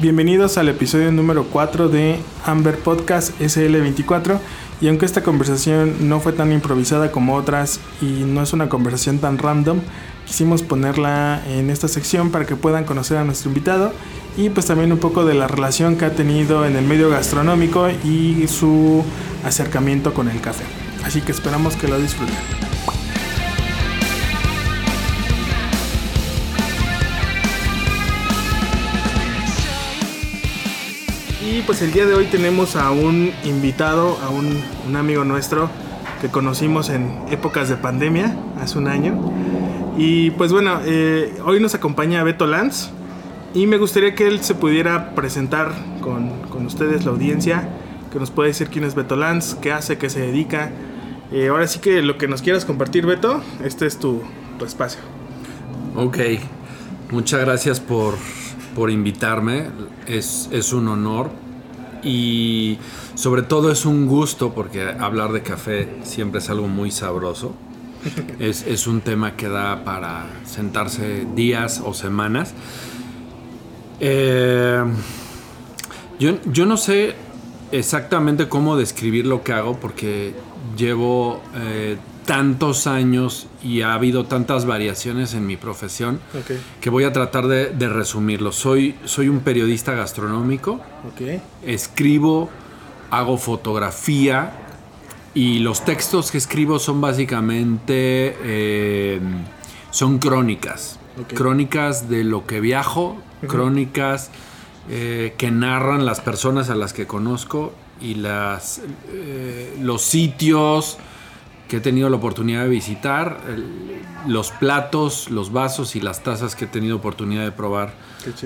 Bienvenidos al episodio número 4 de Amber Podcast SL24 y aunque esta conversación no fue tan improvisada como otras y no es una conversación tan random, quisimos ponerla en esta sección para que puedan conocer a nuestro invitado y pues también un poco de la relación que ha tenido en el medio gastronómico y su acercamiento con el café. Así que esperamos que lo disfruten. Pues el día de hoy tenemos a un invitado, a un, amigo nuestro que conocimos en épocas de pandemia, hace un año. Y pues bueno, eh, hoy nos acompaña Beto Lanz y me gustaría que él se pudiera presentar con, con ustedes, la audiencia, que nos puede decir quién es Beto Lanz, qué hace, qué se dedica. Eh, ahora sí que lo que nos quieras compartir, Beto, este es tu, tu espacio. Ok, muchas gracias por, por invitarme, es, es un honor y sobre todo es un gusto porque hablar de café siempre es algo muy sabroso. Es, es, un tema que da para sentarse días o semanas. Eh, yo, yo, no sé exactamente cómo describir lo que hago porque llevo eh, tantos años y ha habido tantas variaciones en mi profesión okay. que voy a tratar de, de, resumirlo. Soy, soy un periodista gastronómico, okay. escribo, hago fotografía, y los textos que escribo son básicamente eh, son crónicas okay. crónicas de lo que viajo uh -huh. crónicas eh, que narran las personas a las que conozco y las eh, los sitios que he tenido la oportunidad de visitar el, los platos los vasos y las tazas que he tenido oportunidad de probar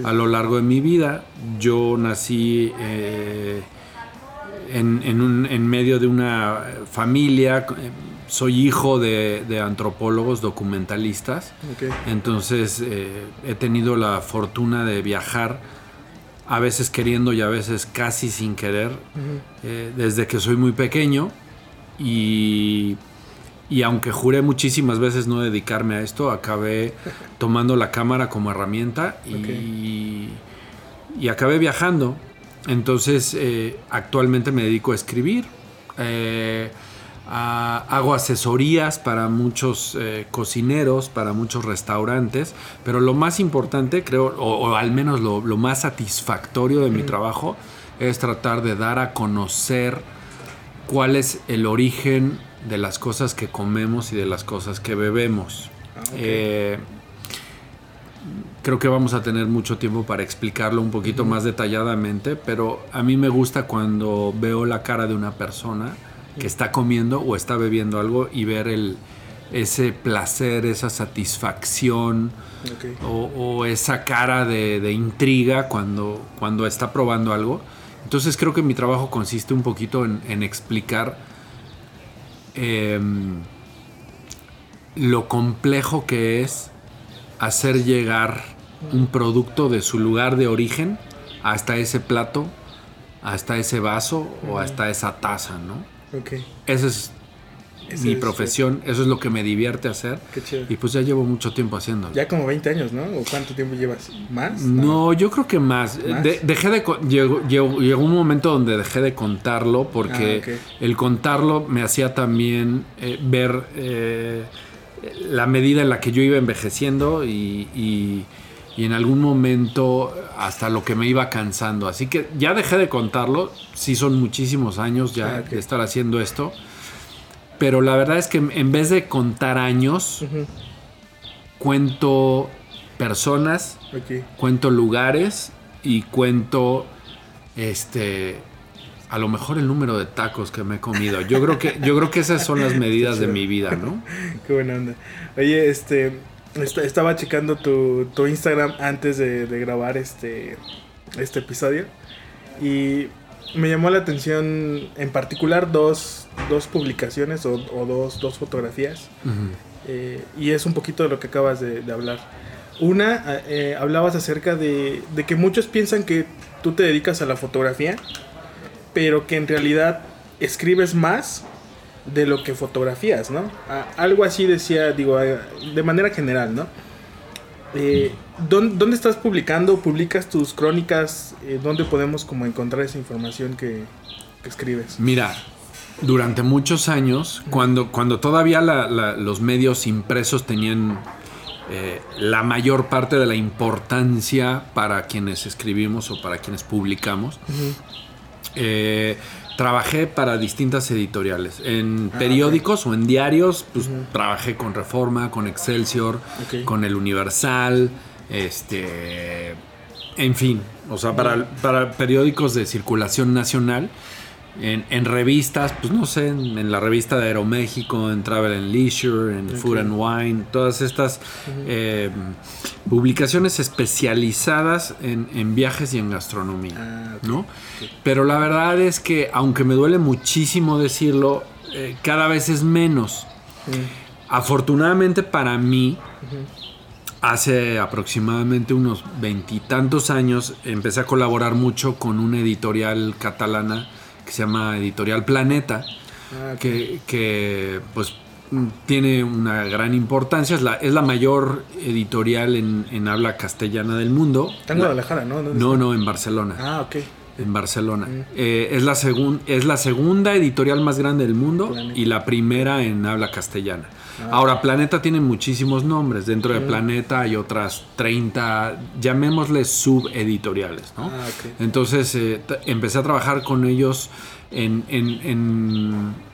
a lo largo de mi vida yo nací eh, en, en, un, en, medio de una familia, soy hijo de, de antropólogos documentalistas, okay. entonces eh, he tenido la fortuna de viajar, a veces queriendo y a veces casi sin querer, uh -huh. eh, desde que soy muy pequeño y, y aunque juré muchísimas veces no dedicarme a esto, acabé tomando la cámara como herramienta y, okay. y acabé viajando. Entonces, eh, actualmente me dedico a escribir. Eh, a, hago asesorías para muchos eh, cocineros, para muchos restaurantes, pero lo más importante, creo, o, o al menos lo, lo, más satisfactorio de mi trabajo, es tratar de dar a conocer cuál es el origen de las cosas que comemos y de las cosas que bebemos. Ah, okay creo que vamos a tener mucho tiempo para explicarlo un poquito uh -huh. más detalladamente, pero a mí me gusta cuando veo la cara de una persona que está comiendo o está bebiendo algo y ver el, ese placer, esa satisfacción okay. o, o, esa cara de, de, intriga cuando, cuando está probando algo. Entonces creo que mi trabajo consiste un poquito en, en explicar eh, lo complejo que es hacer llegar un producto de su lugar de origen hasta ese plato, hasta ese vaso uh -huh. o hasta esa taza, ¿no? Okay. Esa es Ese mi es profesión, es... eso es lo que me divierte hacer. Y pues ya llevo mucho tiempo haciéndolo. Ya como 20 años, ¿no? ¿O cuánto tiempo llevas? ¿Más? No, no yo creo que más. ¿Más? De, dejé de llegó, llegó, llegó, un momento donde dejé de contarlo porque ah, okay. el contarlo me hacía también eh, ver eh, la medida en la que yo iba envejeciendo y, y, y, en algún momento hasta lo que me iba cansando. Así que ya dejé de contarlo, sí son muchísimos años ya ah, okay. de estar haciendo esto, pero la verdad es que en vez de contar años, uh -huh. cuento personas, okay. cuento lugares y cuento este a lo mejor el número de tacos que me he comido. Yo creo que, yo creo que esas son las medidas de mi vida, ¿no? Qué buena onda. Oye, este, estaba checando tu, tu Instagram antes de, de, grabar este, este episodio y me llamó la atención en particular dos, dos publicaciones o, o dos, dos, fotografías uh -huh. eh, y es un poquito de lo que acabas de, de hablar. Una, eh, hablabas acerca de, de que muchos piensan que tú te dedicas a la fotografía pero que en realidad escribes más de lo que fotografías, ¿no? algo así decía, digo, de manera general, ¿no? Eh, ¿dónde, dónde estás publicando? ¿Publicas tus crónicas? Eh, ¿Dónde podemos como encontrar esa información que, que escribes? Mira, durante muchos años, cuando, cuando todavía la- la- los medios impresos tenían eh, la mayor parte de la importancia para quienes escribimos o para quienes publicamos, eh, trabajé para distintas editoriales. En periódicos o en diarios, pues trabajé con Reforma, con Excelsior, con El Universal, este, en fin, o sea, para, para periódicos de circulación nacional. En, en revistas, pues no sé, en, en la revista de Aeroméxico, en Travel and Leisure, en Food and Wine, todas estas eh, publicaciones especializadas en, en viajes y en gastronomía, Ah. ¿no? Pero la verdad es que, aunque me duele muchísimo decirlo, eh, cada vez es menos. Afortunadamente para mí, hace aproximadamente unos veintitantos años empecé a colaborar mucho con una editorial catalana que se llama Editorial Planeta, Ah, que, que, pues mm, tiene una gran importancia, es la, es la mayor editorial en, en habla castellana del mundo. Está en La- Guadalajara, ¿no? ¿Dónde no, no, en Barcelona. Ah, ok. En Barcelona. Eh, es, la segun- es la segunda editorial más grande del mundo Planeta. y la primera en habla castellana. Ahora, Planeta tiene muchísimos nombres. Dentro de Planeta hay otras 30, llamémosle subeditoriales. ¿no? Ah. Entonces eh, empecé a trabajar con ellos en, en- en-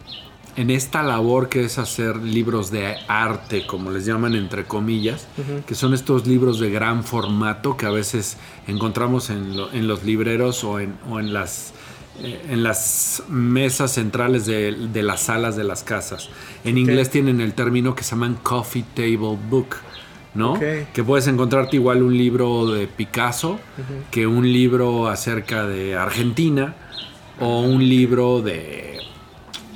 en esta labor que es hacer libros de arte, como les llaman entre comillas, que son estos libros de gran formato que a veces encontramos en, lo- en los libreros o en, o en las en las mesas centrales de, de las salas de las casas. En inglés tienen el término que se llaman coffee table book, ¿no? Que puedes encontrarte igual un libro de Picasso que un libro acerca de Argentina o un libro de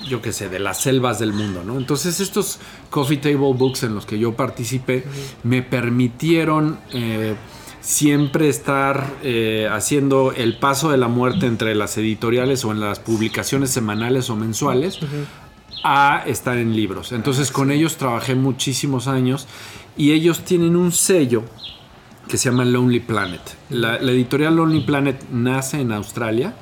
yo qué sé, de las selvas del mundo, ¿no? Entonces estos coffee table books en los que yo participé me permitieron eh, siempre estar eh, haciendo el paso de la muerte entre las editoriales o en las publicaciones semanales o mensuales a estar en libros. Entonces con ellos trabajé muchísimos años y ellos tienen un sello que se llama Lonely Planet. La, la editorial Lonely Planet nace en Australia,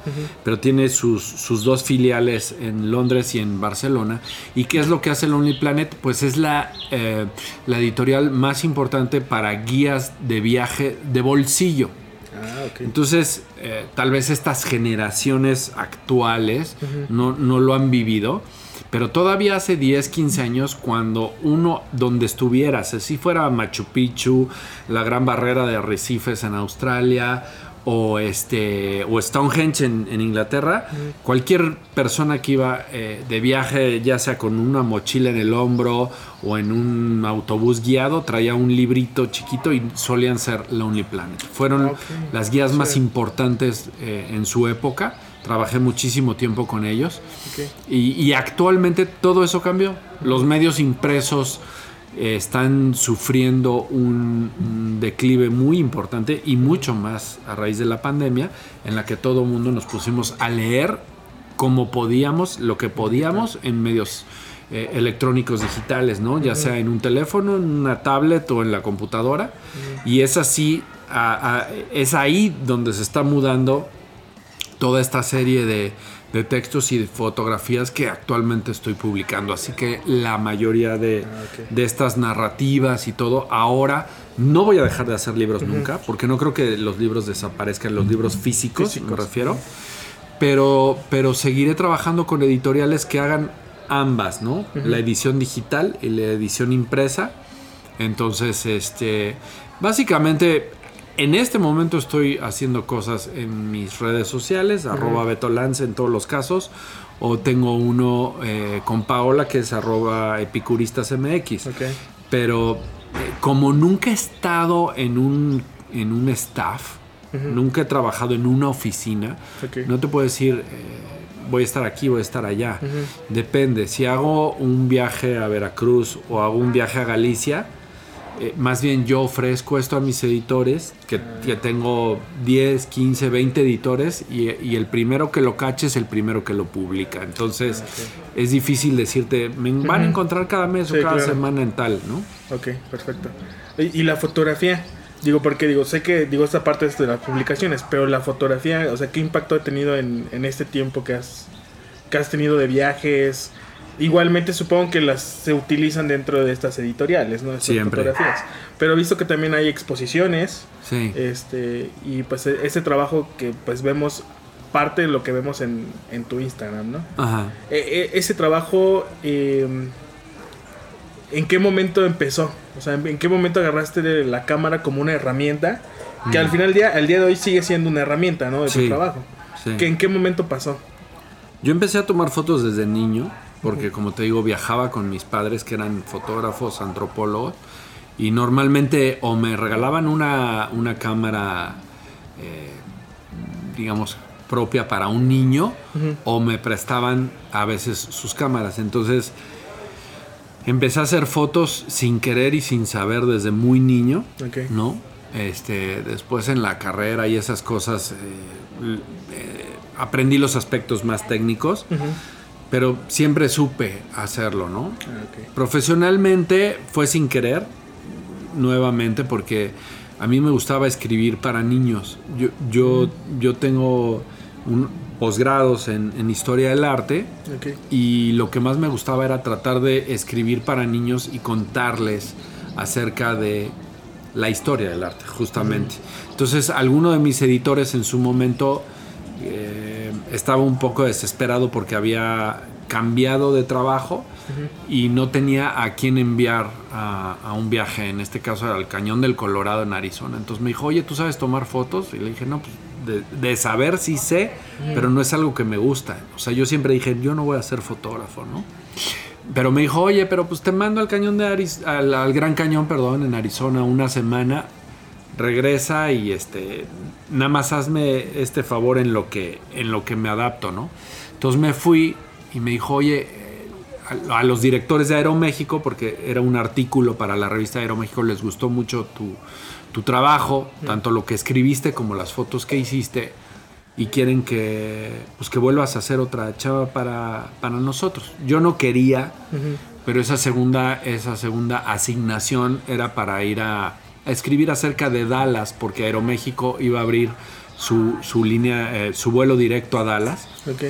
pero tiene sus, sus dos filiales en Londres y en Barcelona. ¿Y qué es lo que hace Lonely Planet? Pues es la, eh, la editorial más importante para guías de viaje de bolsillo. Ah. Entonces, eh, tal vez estas generaciones actuales no, no lo han vivido, pero todavía hace 10, 15 años, cuando uno, donde estuvieras, si fuera Machu Picchu, la gran barrera de arrecifes en Australia, o, este, o Stonehenge en, en Inglaterra, cualquier persona que iba eh, de viaje, ya sea con una mochila en el hombro o en un autobús guiado, traía un librito chiquito y solían ser Lonely Planet. Fueron Ok. las guías más importantes eh, en su época. Trabajé muchísimo tiempo con ellos. Y, y actualmente todo eso cambió. Los medios impresos eh, están sufriendo un, un declive muy importante y mucho más a raíz de la pandemia, en la que todo el mundo nos pusimos a leer como podíamos, lo que podíamos en medios eh, electrónicos digitales, ¿no? Ya sea en un teléfono, en una tablet o en la computadora. Y es así, a- a- es ahí donde se está mudando toda esta serie de, de textos y de fotografías que actualmente estoy publicando. Así que la mayoría de, Ah, de estas narrativas y todo, ahora no voy a dejar de hacer libros nunca, porque no creo que los libros desaparezcan, los libros físicos, me Físicos. refiero. Pero, pero seguiré trabajando con editoriales que hagan ambas, ¿no? La edición digital y la edición impresa. Entonces, este, básicamente, en este momento estoy haciendo cosas en mis redes sociales, arroba Beto Lance en todos los casos, o tengo uno eh, con Paola que es arroba epicuristasmx. Ok. Pero eh, como nunca he estado en un, en un staff, nunca he trabajado en una oficina, no te puedo decir, eh, voy a estar aquí, voy a estar allá. Depende, si hago un viaje a Veracruz o hago un viaje a Galicia, eh, más bien yo ofrezco esto a mis editores, que, que tengo 10, 15, 20 editores, y, y el primero que lo cache es el primero que lo publica. Entonces es difícil decirte, me van a encontrar cada mes Sí, o cada claro. semana en tal, ¿no? Ok, perfecto. ¿Y, y la fotografía? Digo, porque digo, sé que digo esta parte es de las publicaciones, pero la fotografía, o sea, ¿qué impacto ha tenido en, en este tiempo que has, que has tenido de viajes? Igualmente supongo que las se utilizan dentro de estas editoriales, ¿no? Estas Siempre. fotografías. Pero he visto que también hay exposiciones, Sí. este, y pues e- ese trabajo que pues vemos, parte de lo que vemos en, en tu Instagram, ¿no? Ajá. E- e- ese trabajo, eh, ¿en qué momento empezó? O sea, ¿en qué momento agarraste la cámara como una herramienta? Que al final del día, al día de hoy sigue siendo una herramienta, ¿no? De tu trabajo. Sí. ¿Que ¿En qué momento pasó? Yo empecé a tomar fotos desde niño, porque como te digo, viajaba con mis padres que eran fotógrafos, antropólogos, y normalmente o me regalaban una, una cámara, eh, digamos, propia para un niño, o me prestaban a veces sus cámaras. Entonces, empecé a hacer fotos sin querer y sin saber desde muy niño. Ok. ¿no? Este, después en la carrera y esas cosas eh, eh, aprendí los aspectos más técnicos. Pero siempre supe hacerlo, ¿no? Profesionalmente fue sin querer, nuevamente, porque a mí me gustaba escribir para niños. Yo, yo, yo tengo un, posgrados en, en historia del arte Ok. y lo que más me gustaba era tratar de escribir para niños y contarles acerca de la historia del arte, justamente. Entonces, alguno de mis editores en su momento eh, estaba un poco desesperado porque había cambiado de trabajo y no tenía a quién enviar a, a un viaje, en este caso al Cañón del Colorado en Arizona. Entonces me dijo, oye, ¿tú sabes tomar fotos? Y le dije, no, pues de, de saber sí sé, pero no es algo que me gusta. O sea, yo siempre dije, yo no voy a ser fotógrafo, ¿no? Pero me dijo, oye, pero pues te mando al cañón de Arizona, al, al Gran Cañón, perdón, en Arizona una semana, regresa y este, nada más hazme este favor en lo que, en lo que me adapto, ¿no? Entonces me fui y me dijo, oye, eh, a, a los directores de Aeroméxico, porque era un artículo para la revista Aeroméxico, les gustó mucho tu, tu trabajo, tanto lo que escribiste como las fotos que hiciste, y quieren que, pues, que vuelvas a hacer otra chava para, para nosotros. Yo no quería, pero esa segunda, esa segunda asignación era para ir a, a escribir acerca de Dallas, porque Aeroméxico iba a abrir su, su línea, eh, su vuelo directo a Dallas. Ok.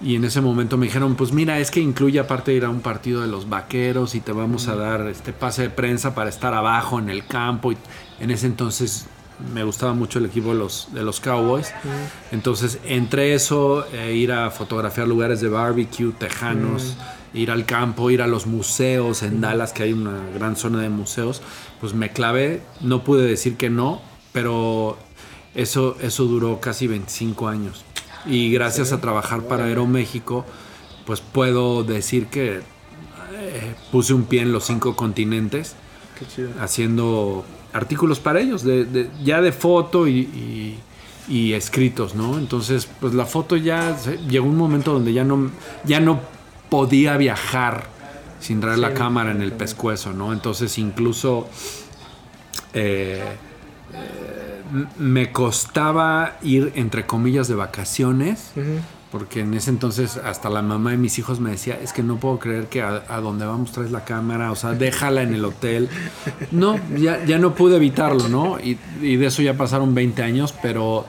Y en ese momento me dijeron, pues mira, es que incluye aparte de ir a un partido de los vaqueros y te vamos a dar este pase de prensa para estar abajo en el campo. Y en ese entonces me gustaba mucho el equipo de los, de los Cowboys. Entonces, entre eso, eh, ir a fotografiar lugares de barbecue, tejanos, ir al campo, ir a los museos en Dallas, que hay una gran zona de museos, pues me clavé. No pude decir que no, pero eso, eso duró casi 25 años. Y gracias a trabajar para Aeroméxico, pues puedo decir que eh, puse un pie en los cinco continentes Qué chido. haciendo artículos para ellos, de, de- ya de foto y, y- y escritos, ¿no? Entonces, pues la foto ya llegó un momento donde ya no, ya no podía viajar sin traer la cámara en el pescuezo, ¿no? Entonces, incluso eh, eh, me costaba ir, entre comillas, de vacaciones. Porque en ese entonces hasta la mamá de mis hijos me decía, es que no puedo creer que a, a donde vamos traes la cámara, o sea, déjala en el hotel. No, ya, ya no pude evitarlo, ¿no? Y, y de eso ya pasaron 20 años, pero,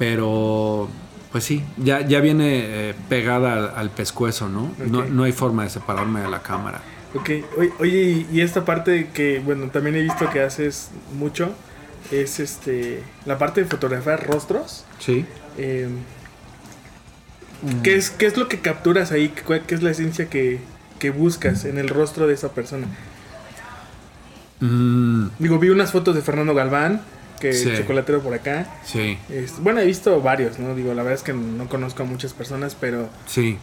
pero pues sí, ya, ya viene eh, pegada al, al pescuezo, ¿no? ¿no? No hay forma de separarme de la cámara. Ok, oye, oye, y esta parte que, bueno, también he visto que haces mucho, es este, la parte de fotografiar rostros. Sí. Eh, ¿qué, es, ¿Qué es lo que capturas ahí? ¿Cuál- ¿Qué es la esencia que, que buscas en el rostro de esa persona? Mm, Digo, vi unas fotos de Fernando Galván, que Sí. chocolatero por acá. sí, Es- bueno, he visto varios, ¿no? Digo, la verdad es que no conozco a muchas personas, pero, sí.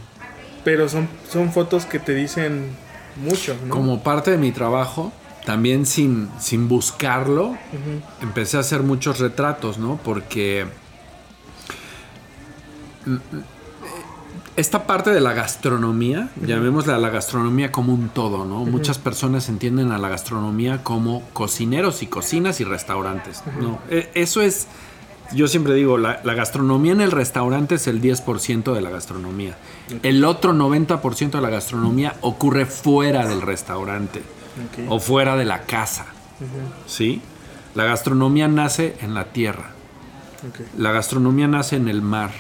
pero son, son fotos que te dicen mucho, ¿no? Como parte de mi trabajo, también sin, sin buscarlo, empecé a hacer muchos retratos, ¿no? Porque mm, esta parte de la gastronomía, llamémosla la gastronomía como un todo, ¿no? Muchas personas entienden a la gastronomía como cocineros y cocinas y restaurantes, ¿no? E- Eso es, yo siempre digo, la, la gastronomía en el restaurante es el 10% de la gastronomía. El otro 90% de la gastronomía ocurre fuera del restaurante o fuera de la casa. ¿sí? La gastronomía nace en la tierra. La gastronomía nace en el mar.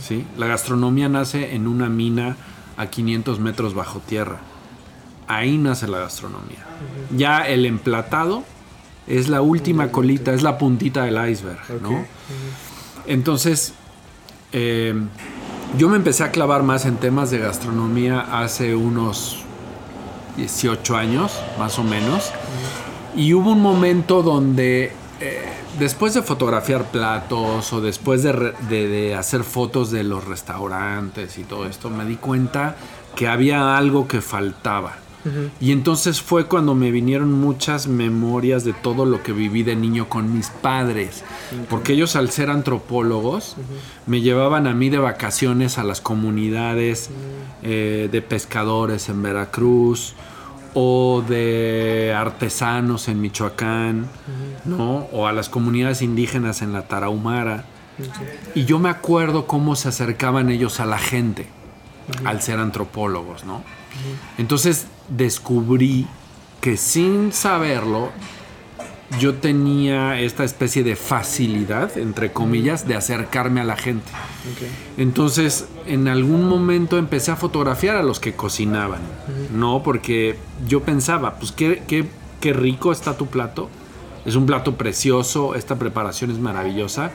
¿Sí? La gastronomía nace en una mina a 500 metros bajo tierra. Ahí nace la gastronomía. Ya el emplatado es la última colita, es la puntita del iceberg. ¿no? Entonces, eh, yo me empecé a clavar más en temas de gastronomía hace unos 18 años, más o menos. Y hubo un momento donde, eh, después de fotografiar platos o después de, re- de- de hacer fotos de los restaurantes y todo esto, me di cuenta que había algo que faltaba. Y entonces fue cuando me vinieron muchas memorias de todo lo que viví de niño con mis padres. Porque ellos al ser antropólogos me llevaban a mí de vacaciones a las comunidades eh, de pescadores en Veracruz o de artesanos en Michoacán, ¿no? O a las comunidades indígenas en la Tarahumara. Y yo me acuerdo cómo se acercaban ellos a la gente al ser antropólogos, ¿no? Entonces descubrí que sin saberlo yo tenía esta especie de facilidad, entre comillas, de acercarme a la gente. Entonces, en algún momento empecé a fotografiar a los que cocinaban, ¿no? Porque yo pensaba, pues qué, qué, qué rico está tu plato. Es un plato precioso, esta preparación es maravillosa,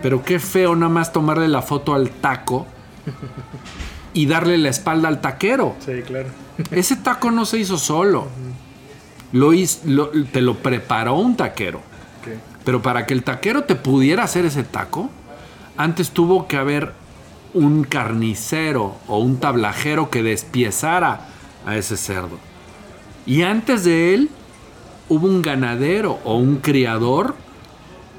pero qué feo nada más tomarle la foto al taco y darle la espalda al taquero. Sí, claro. Ese taco no se hizo solo. Lo- te lo preparó un taquero. Pero para que el taquero te pudiera hacer ese taco, antes tuvo que haber un carnicero o un tablajero que despiezara a ese cerdo. Y antes de él hubo un ganadero o un criador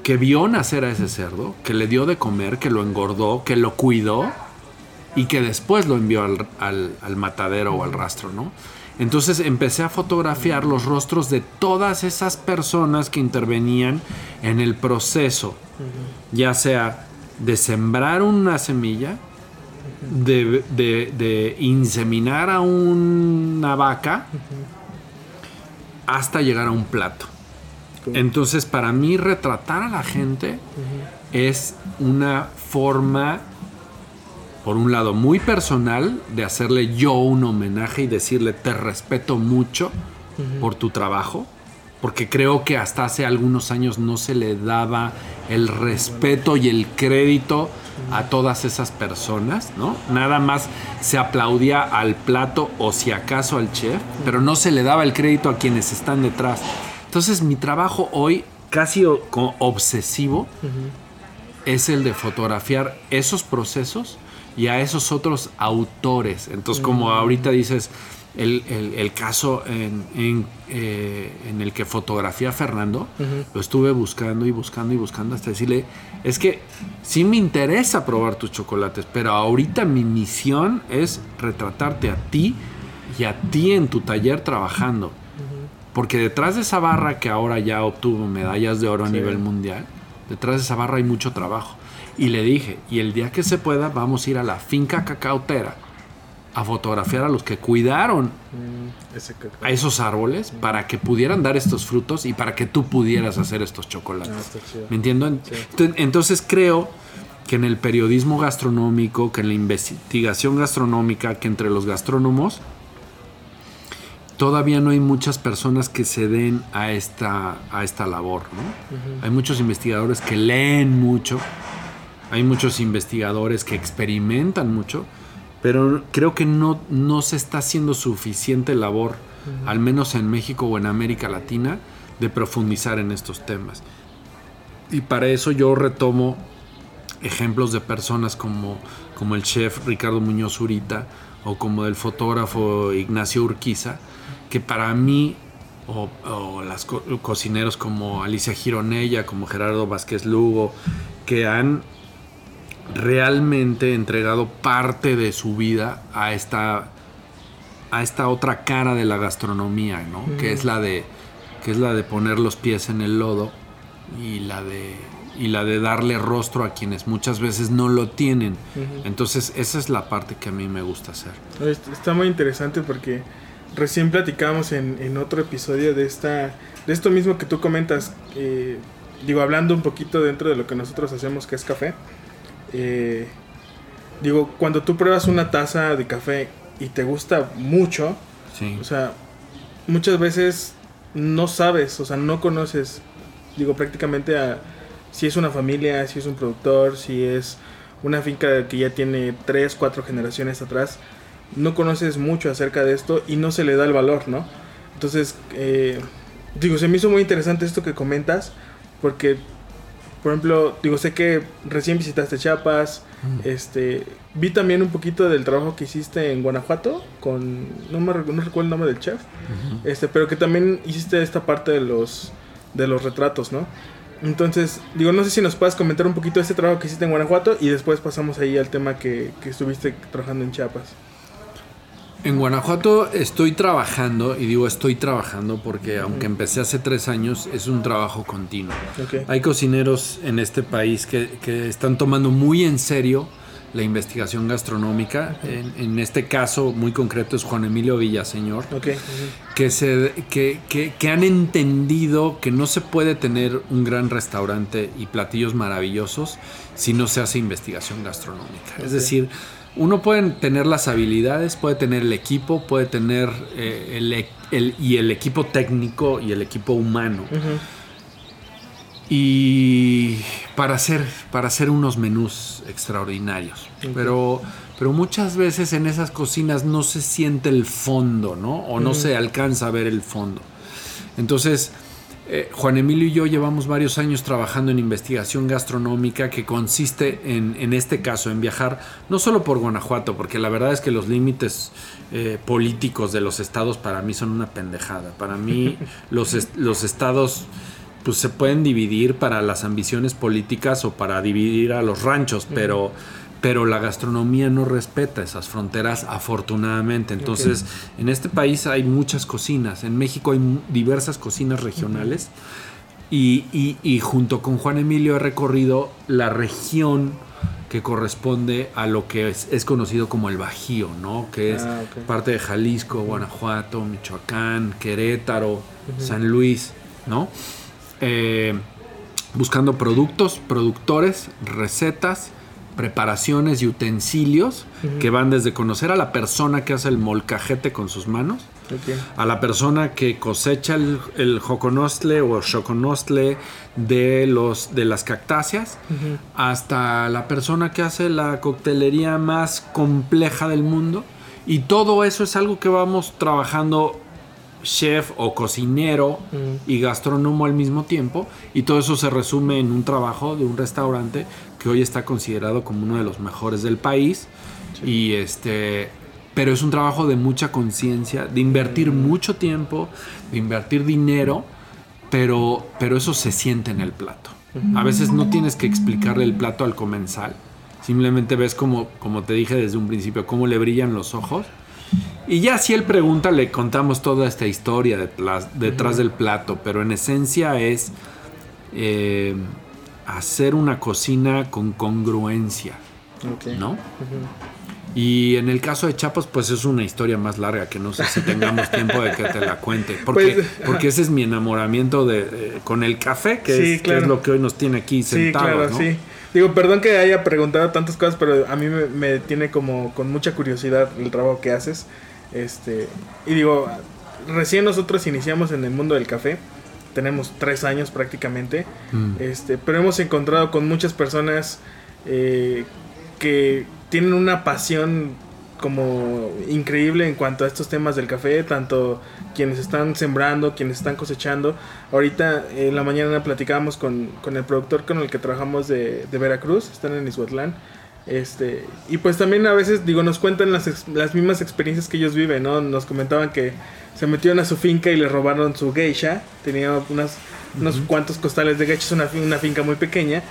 que vio nacer a ese cerdo, que le dio de comer, que lo engordó, que lo cuidó y que después lo envió al, al- al matadero o al rastro, ¿no? Entonces empecé a fotografiar los rostros de todas esas personas que intervenían en el proceso, ya sea de sembrar una semilla, de, de- de inseminar a una vaca, hasta llegar a un plato. Entonces, para mí, retratar a la gente es una forma, por un lado, muy personal de hacerle yo un homenaje y decirle te respeto mucho por tu trabajo, porque creo que hasta hace algunos años no se le daba el respeto y el crédito a todas esas personas, ¿no? Nada más se aplaudía al plato o si acaso al chef, pero no se le daba el crédito a quienes están detrás. Entonces mi trabajo hoy, casi obsesivo, es el de fotografiar esos procesos y a esos otros autores. Entonces, como ahorita dices, el, el- el caso en, en, eh, en el que fotografía a Fernando, lo estuve buscando y buscando y buscando hasta decirle, es que sí me interesa probar tus chocolates, pero ahorita mi misión es retratarte a ti y a ti en tu taller trabajando. Porque detrás de esa barra que ahora ya obtuvo medallas de oro a nivel mundial, detrás de esa barra hay mucho trabajo. Y le dije, y el día que se pueda vamos a ir a la finca cacautera a fotografiar a los que cuidaron Mm, a esos árboles para que pudieran dar estos frutos y para que tú pudieras hacer estos Ah, chocolates. ¿Me entiendo? Sí. Entonces creo que en el periodismo gastronómico, que en la investigación gastronómica, que entre los gastrónomos, todavía no hay muchas personas que se den a esta, a esta labor. ¿no? Hay muchos investigadores que leen mucho, hay muchos investigadores que experimentan mucho, pero creo que no, no se está haciendo suficiente labor, al menos en México o en América Latina, de profundizar en estos temas. Y para eso yo retomo ejemplos de personas como, como el chef Ricardo Muñoz Urita o como del fotógrafo Ignacio Urquiza, que para mí, o, o las co- cocineros como Alicia Gironella, como Gerardo Vázquez Lugo, que han realmente entregado parte de su vida a esta a esta otra cara de la gastronomía, ¿no? Que es la de que es la de poner los pies en el lodo y la de y la de darle rostro a quienes muchas veces no lo tienen. Entonces, esa es la parte que a mí me gusta hacer. Está muy interesante porque recién platicamos en, en, otro episodio de esta de esto mismo que tú comentas. Eh, digo, hablando un poquito dentro de lo que nosotros hacemos, que es café. Eh, digo, cuando tú pruebas una taza de café y te gusta mucho, o sea, muchas veces no sabes, o sea, no conoces, digo, prácticamente a si es una familia, si es un productor, si es una finca que ya tiene tres, cuatro generaciones atrás, no conoces mucho acerca de esto y no se le da el valor, ¿no? Entonces, eh, digo, se me hizo muy interesante esto que comentas, porque, por ejemplo, digo, sé que recién visitaste Chiapas, este, vi también un poquito del trabajo que hiciste en Guanajuato, con, no, me, no recuerdo el nombre del chef, este, pero que también hiciste esta parte de los, de los retratos, ¿no? Entonces, digo, no sé si nos puedes comentar un poquito de este trabajo que hiciste en Guanajuato y después pasamos ahí al tema que, que estuviste trabajando en Chiapas. En Guanajuato estoy trabajando, y digo estoy trabajando porque aunque empecé hace tres años, es un trabajo continuo. Hay cocineros en este país que, están tomando muy en serio la investigación gastronómica. en, este caso muy concreto es Juan Emilio Villaseñor, que, se, que, que, han entendido que no se puede tener un gran restaurante y platillos maravillosos si no se hace investigación gastronómica. Es decir, uno puede tener las habilidades, puede tener el equipo, puede tener eh, e, el, y el equipo técnico y el equipo humano. Y para hacer, para hacer unos menús extraordinarios. Pero, pero muchas veces en esas cocinas no se siente el fondo, ¿no? O no se alcanza a ver el fondo. Entonces, eh, Juan Emilio y yo llevamos varios años trabajando en investigación gastronómica que consiste en, en este caso, en viajar no solo por Guanajuato, porque la verdad es que los límites eh, políticos de los estados para mí son una pendejada. Para mí los, los estados pues se pueden dividir para las ambiciones políticas o para dividir a los ranchos, pero pero la gastronomía no respeta esas fronteras afortunadamente. Entonces, en este país hay muchas cocinas, en México hay diversas cocinas regionales. Y, junto con Juan Emilio he recorrido la región que corresponde a lo que es, conocido como el Bajío, ¿no? Que es ah, parte de Jalisco, Guanajuato, Michoacán, Querétaro, San Luis, ¿no? Eh, buscando productos, productores, recetas preparaciones y utensilios que van desde conocer a la persona que hace el molcajete con sus manos, a la persona que cosecha el, el joconostle o choconostle de, los, de las cactáceas, hasta la persona que hace la coctelería más compleja del mundo. Y todo eso es algo que vamos trabajando chef o cocinero y gastrónomo al mismo tiempo y todo eso se resume en un trabajo de un restaurante que hoy está considerado como uno de los mejores del país. Y este pero es un trabajo de mucha conciencia, de invertir mucho tiempo, de invertir dinero, pero pero eso se siente en el plato. A veces no tienes que explicarle el plato al comensal, simplemente ves como como te dije desde un principio cómo le brillan los ojos y ya si él pregunta, le contamos toda esta historia detrás, del plato, pero en esencia es eh, hacer una cocina con congruencia, ¿no? Y en el caso de Chapas, pues es una historia más larga que no sé si tengamos tiempo de que te la cuente. Porque, pues, porque ese es mi enamoramiento de, con el café, que, es, lo que hoy nos tiene aquí sentados. Sí, claro, sí. Digo, perdón que haya preguntado tantas cosas, pero a mí me, tiene como con mucha curiosidad el trabajo que haces. Este, y digo, recién nosotros iniciamos en el mundo del café. Tenemos tres años prácticamente. Mm. Este, pero hemos encontrado con muchas personas eh, que tienen una pasión como increíble en cuanto a estos temas del café, tanto quienes están sembrando, quienes están cosechando. Ahorita en la mañana platicábamos con, con el productor con el que trabajamos de, de Veracruz, están en Ishuatlán. Este, y pues también a veces, digo, nos cuentan las, las mismas experiencias que ellos viven, ¿no? Nos comentaban que se metieron a su finca y le robaron su geisha. Tenía unas, unos cuantos costales de geisha, es una, una finca muy pequeña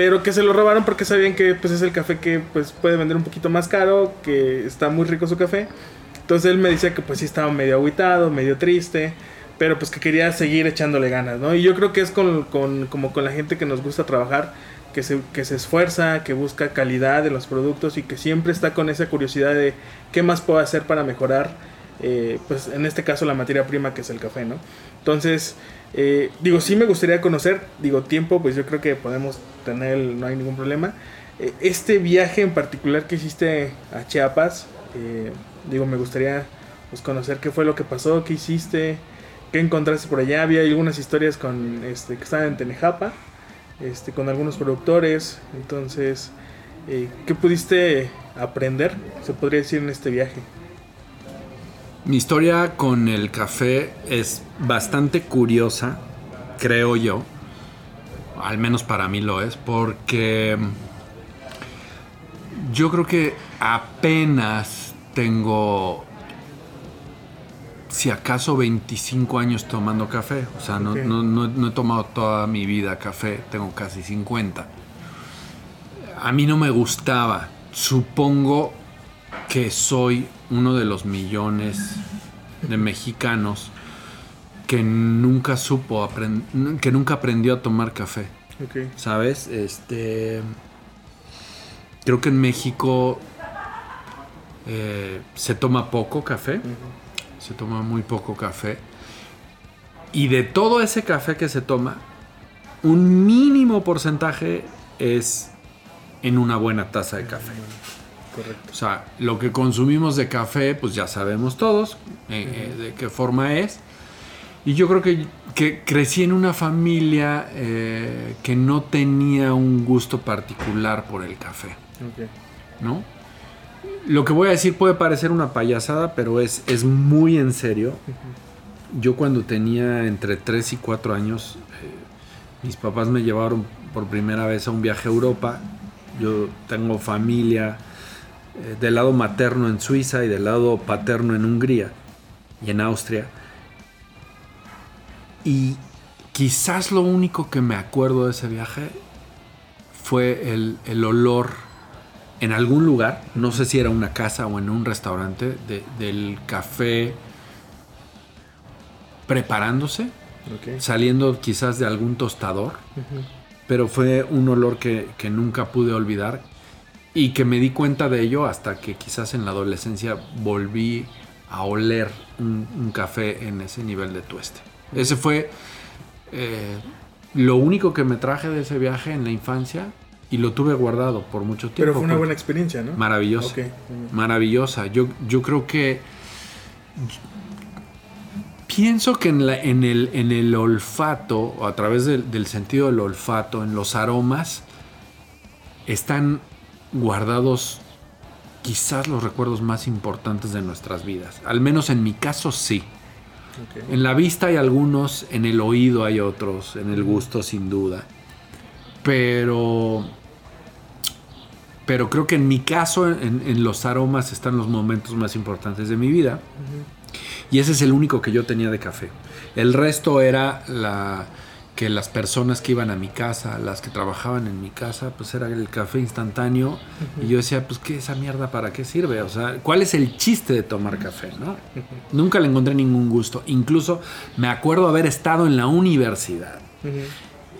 pero que se lo robaron porque sabían que pues es el café que pues puede vender un poquito más caro, que está muy rico su café. Entonces él me decía que pues sí estaba medio aguitado, medio triste, pero pues que quería seguir echándole ganas, ¿no? Y yo creo que es con, con, como con la gente que nos gusta trabajar, que se, que se esfuerza, que busca calidad de los productos y que siempre está con esa curiosidad de qué más puedo hacer para mejorar eh, pues en este caso la materia prima que es el café, ¿no? Entonces, eh, digo, sí me gustaría conocer, digo, tiempo, pues yo creo que podemos tener, no hay ningún problema. Eh, este viaje en particular que hiciste a Chiapas, digo, me gustaría pues, conocer qué fue lo que pasó, qué hiciste, qué encontraste por allá. Había algunas historias con, este, que estaban en Tenejapa, este, con algunos productores, entonces, ¿qué pudiste aprender, se podría decir, en este viaje? Mi historia con el café es bastante curiosa, creo yo. Al menos para mí lo es, porque yo creo que apenas tengo, si acaso, 25 años tomando café. O sea, no, no he tomado toda mi vida café, tengo casi 50. A mí no me gustaba. Supongo que soy uno de los millones de mexicanos que nunca supo que nunca aprendió a tomar café. ¿Sabes? Este creo que en México eh, se toma poco café. Se toma muy poco café. Y de todo ese café que se toma, un mínimo porcentaje es en una buena taza de café. Correcto. O sea, lo que consumimos de café, pues ya sabemos todos eh, eh, de qué forma es. Y yo creo que, que crecí en una familia eh, que no tenía un gusto particular por el café. ¿No? Lo que voy a decir puede parecer una payasada, pero es, es muy en serio. Yo cuando tenía entre 3 y 4 años, mis papás me llevaron por primera vez a un viaje a Europa. Yo tengo familia eh, del lado materno en Suiza y del lado paterno en Hungría y en Austria. Y quizás lo único que me acuerdo de ese viaje fue el, olor en algún lugar, no sé si era una casa o en un restaurante, del café preparándose, saliendo quizás de algún tostador, pero fue un olor que, que nunca pude olvidar, y que me di cuenta de ello hasta que quizás en la adolescencia volví a oler un, café en ese nivel de tueste. Ese fue eh, lo único que me traje de ese viaje en la infancia y lo tuve guardado por mucho tiempo. Pero fue una buena experiencia, ¿no? Maravillosa. Maravillosa. Yo, yo creo que... Pienso que en, en, el, en el olfato, o a través del sentido del olfato, en los aromas, están guardados quizás los recuerdos más importantes de nuestras vidas. Al menos en mi caso sí. En la vista hay algunos, en el oído hay otros, en el gusto sin duda. Pero, pero creo que en mi caso, en, los aromas están los momentos más importantes de mi vida. Y ese es el único que yo tenía de café. El resto era la, que las personas que iban a mi casa, las que trabajaban en mi casa, pues era el café instantáneo. Y yo decía, pues, ¿qué esa mierda para qué sirve? O sea, ¿cuál es el chiste de tomar café? ¿no? Nunca le encontré ningún gusto. Incluso me acuerdo haber estado en la universidad.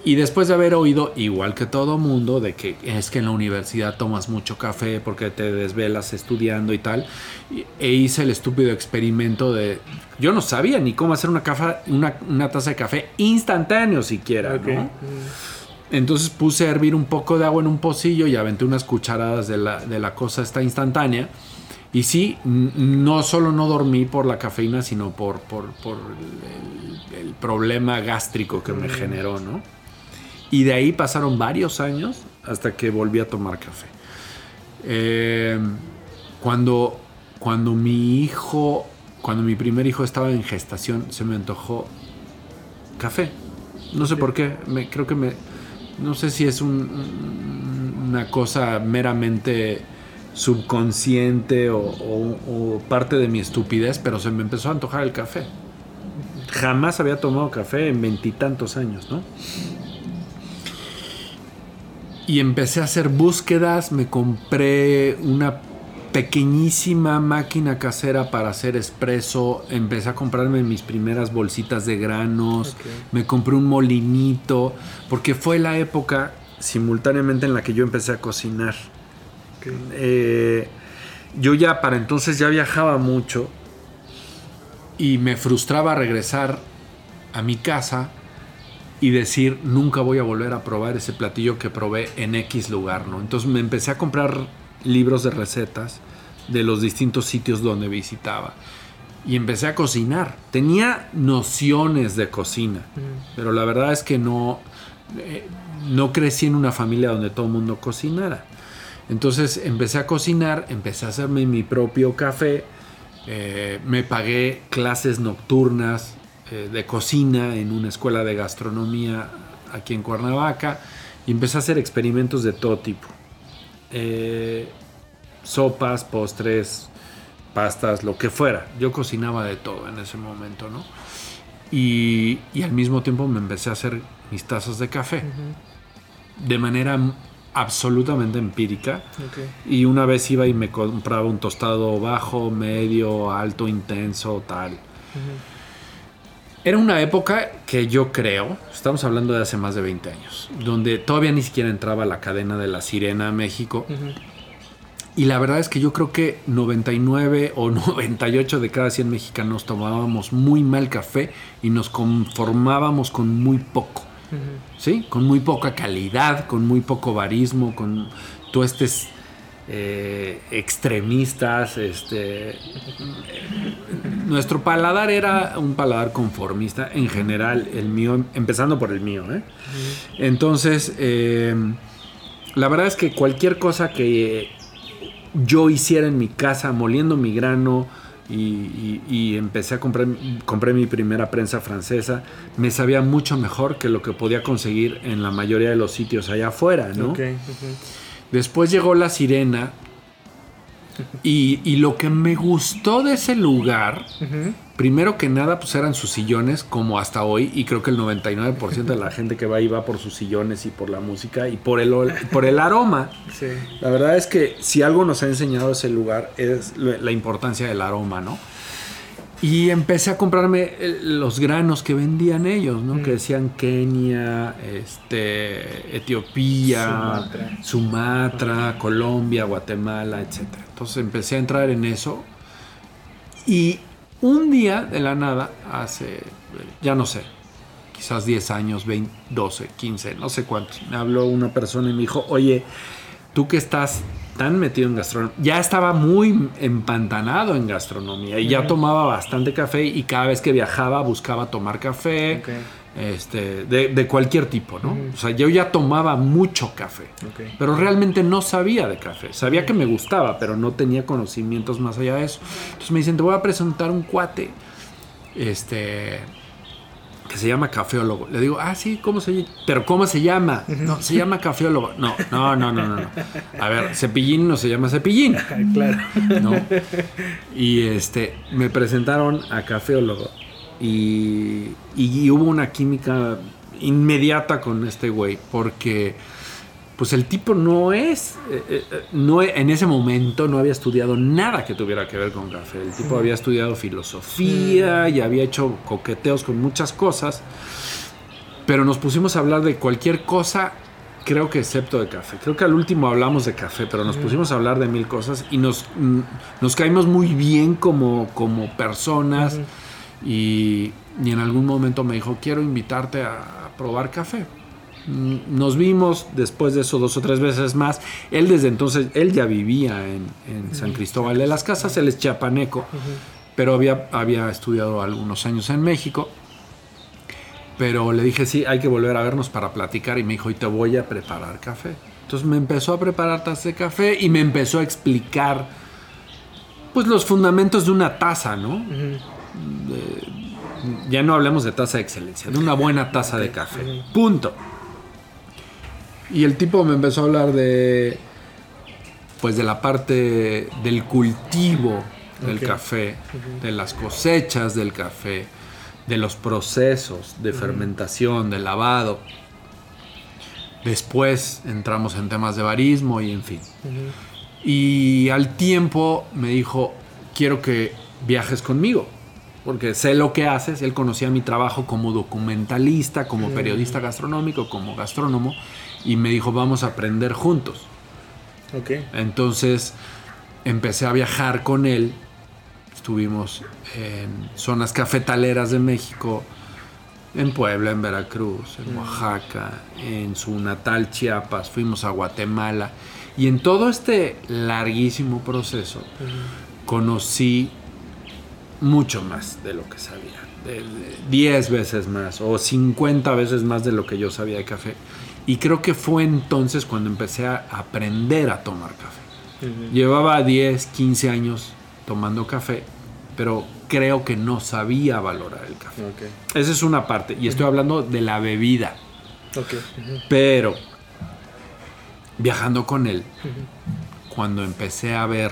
Y después de haber oído, igual que todo mundo, de que es que en la universidad tomas mucho café porque te desvelas estudiando y tal, e hice el estúpido experimento de... Yo no sabía ni cómo hacer una, una, taza de café instantáneo siquiera, Entonces puse a hervir un poco de agua en un pocillo y aventé unas cucharadas de la, cosa esta instantánea. Y sí, no solo no dormí por la cafeína, sino por, por, el, problema gástrico que me mm. generó, ¿no? Y de ahí pasaron varios años hasta que volví a tomar café. Eh, cuando, cuando mi hijo, cuando mi primer hijo estaba en gestación, se me antojó café. No sé por qué. Me, creo que me. No sé si es una cosa meramente subconsciente o, o, parte de mi estupidez, pero se me empezó a antojar el café. Jamás había tomado café en veintitantos años, ¿no? Y empecé a hacer búsquedas, me compré una pequeñísima máquina casera para hacer espresso, empecé a comprarme mis primeras bolsitas de granos, me compré un molinito, porque fue la época simultáneamente en la que yo empecé a cocinar. Eh, yo ya para entonces ya viajaba mucho y me frustraba regresar a mi casa y decir, nunca voy a volver a probar ese platillo que probé en X lugar, ¿no? Entonces me empecé a comprar libros de recetas de los distintos sitios donde visitaba y empecé a cocinar. Tenía nociones de cocina, pero la verdad es que no, eh, no crecí en una familia donde todo el mundo cocinara. Entonces empecé a cocinar, empecé a hacerme mi propio café, eh, me pagué clases nocturnas eh, de cocina en una escuela de gastronomía aquí en Cuernavaca y empecé a hacer experimentos de todo tipo. sopas, postres, pastas, lo que fuera. Yo cocinaba de todo en ese momento, ¿no? Y, al mismo tiempo me empecé a hacer mis tazas de café. De manera absolutamente empírica. Y una vez iba y me compraba un tostado bajo, medio, alto, intenso, tal. Era una época que yo creo, estamos hablando de hace más de 20 años, donde todavía ni siquiera entraba la cadena de la Sirena a México. Y la verdad es que yo creo que 99 o 98 de cada 100 mexicanos tomábamos muy mal café y nos conformábamos con muy poco. ¿Sí? Con muy poca calidad, con muy poco barismo, con tuestes eh, extremistas. Este, nuestro paladar era un paladar conformista en general, el mío, empezando por el mío. ¿eh? Entonces, eh, la verdad es que cualquier cosa que yo hiciera en mi casa moliendo mi grano y, empecé a comprar compré mi primera prensa francesa me sabía mucho mejor que lo que podía conseguir en la mayoría de los sitios allá afuera ¿no? después llegó la sirena y, lo que me gustó de ese lugar, primero que nada, pues eran sus sillones, como hasta hoy, y creo que el 99% de la gente que va ahí va por sus sillones y por la música y por el, por el aroma. La verdad es que si algo nos ha enseñado ese lugar es la importancia del aroma, ¿no? Y empecé a comprarme los granos que vendían ellos, ¿no? Que decían Kenia, este, Etiopía, Sumatra, Colombia, Guatemala, etc. Entonces empecé a entrar en eso. Y un día de la nada, hace, ya no sé, quizás 10 años, 20, 12, 15, no sé cuántos, me habló una persona y me dijo, oye, tú que estás tan metido en gastronomía, ya estaba muy empantanado en gastronomía y ya tomaba bastante café y cada vez que viajaba buscaba tomar café. Este, de, cualquier tipo, ¿no? O sea, yo ya tomaba mucho café, pero realmente no sabía de café. Sabía que me gustaba, pero no tenía conocimientos más allá de eso. Entonces me dicen, te voy a presentar un cuate, este, que se llama cafeólogo. Le digo, ah, sí, ¿cómo se llama? Pero ¿cómo se llama? No, se llama cafeólogo. No, no, no, no, no. A ver, cepillín no se llama cepillín. claro. ¿No? Y este, me presentaron a cafeólogo y, y hubo una química inmediata con este güey porque pues el tipo no es, eh, eh, eh, no, en ese momento no había estudiado nada que tuviera que ver con café. El tipo había estudiado filosofía y había hecho coqueteos con muchas cosas, pero nos pusimos a hablar de cualquier cosa, creo que excepto de café. Creo que al último hablamos de café, pero nos pusimos a hablar de mil cosas y nos, mm, nos caímos muy bien como, como personas y, y en algún momento me dijo, quiero invitarte a probar café nos vimos después de eso dos o tres veces más. Él desde entonces, él ya vivía en, San Cristóbal de las Casas, él es chiapaneco, pero había, había estudiado algunos años en México. Pero le dije, sí, hay que volver a vernos para platicar y me dijo, y te voy a preparar café. Entonces me empezó a preparar tazas de café y me empezó a explicar pues los fundamentos de una taza, ¿no? ya no hablemos de taza de excelencia, de una buena taza de café. Punto. Y el tipo me empezó a hablar de, pues de la parte del cultivo del café, de las cosechas del café, de los procesos de fermentación, de lavado. Después entramos en temas de barismo y en fin. Y al tiempo me dijo, quiero que viajes conmigo, porque sé lo que haces. Él conocía mi trabajo como documentalista, como periodista gastronómico, como gastrónomo y me dijo, vamos a aprender juntos. Okay. Entonces empecé a viajar con él estuvimos en zonas cafetaleras de México, en Puebla, en Veracruz, en Oaxaca, en su natal Chiapas, fuimos a Guatemala. Y en todo este larguísimo proceso conocí mucho más de lo que sabía. 10 veces más o 50 veces más de lo que yo sabía de café. Y creo que fue entonces cuando empecé a aprender a tomar café. Llevaba 10, 15 años tomando café, pero creo que no sabía valorar el café. Esa es una parte. Y estoy hablando de la bebida. Pero viajando con él, cuando empecé a ver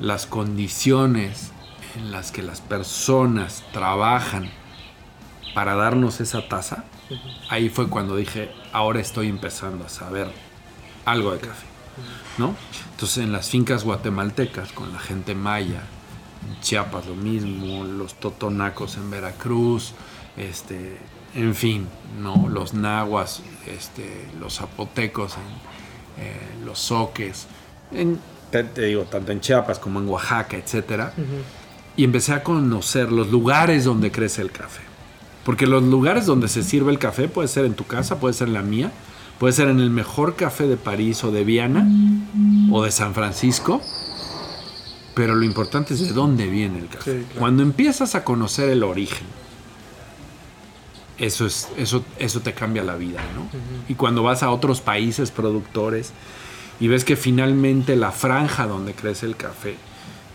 las condiciones en las que las personas trabajan para darnos esa taza, ahí fue cuando dije, ahora estoy empezando a saber algo de café. ¿no? Entonces en las fincas guatemaltecas, con la gente maya, en Chiapas lo mismo, los totonacos en Veracruz, este, en fin, ¿no? Los nahuas, este, los zapotecos, en, eh, los soques, en, te, digo, tanto en Chiapas como en Oaxaca, etcétera. Y empecé a conocer los lugares donde crece el café. Porque los lugares donde se sirve el café puede ser en tu casa, puede ser en la mía, Puede ser en el mejor café de París o de Viena o de San Francisco, pero lo importante es de dónde viene el café. Cuando empiezas a conocer el origen, eso, es, eso, eso te cambia la vida, ¿no? Y cuando vas a otros países productores y ves que finalmente la franja donde crece el café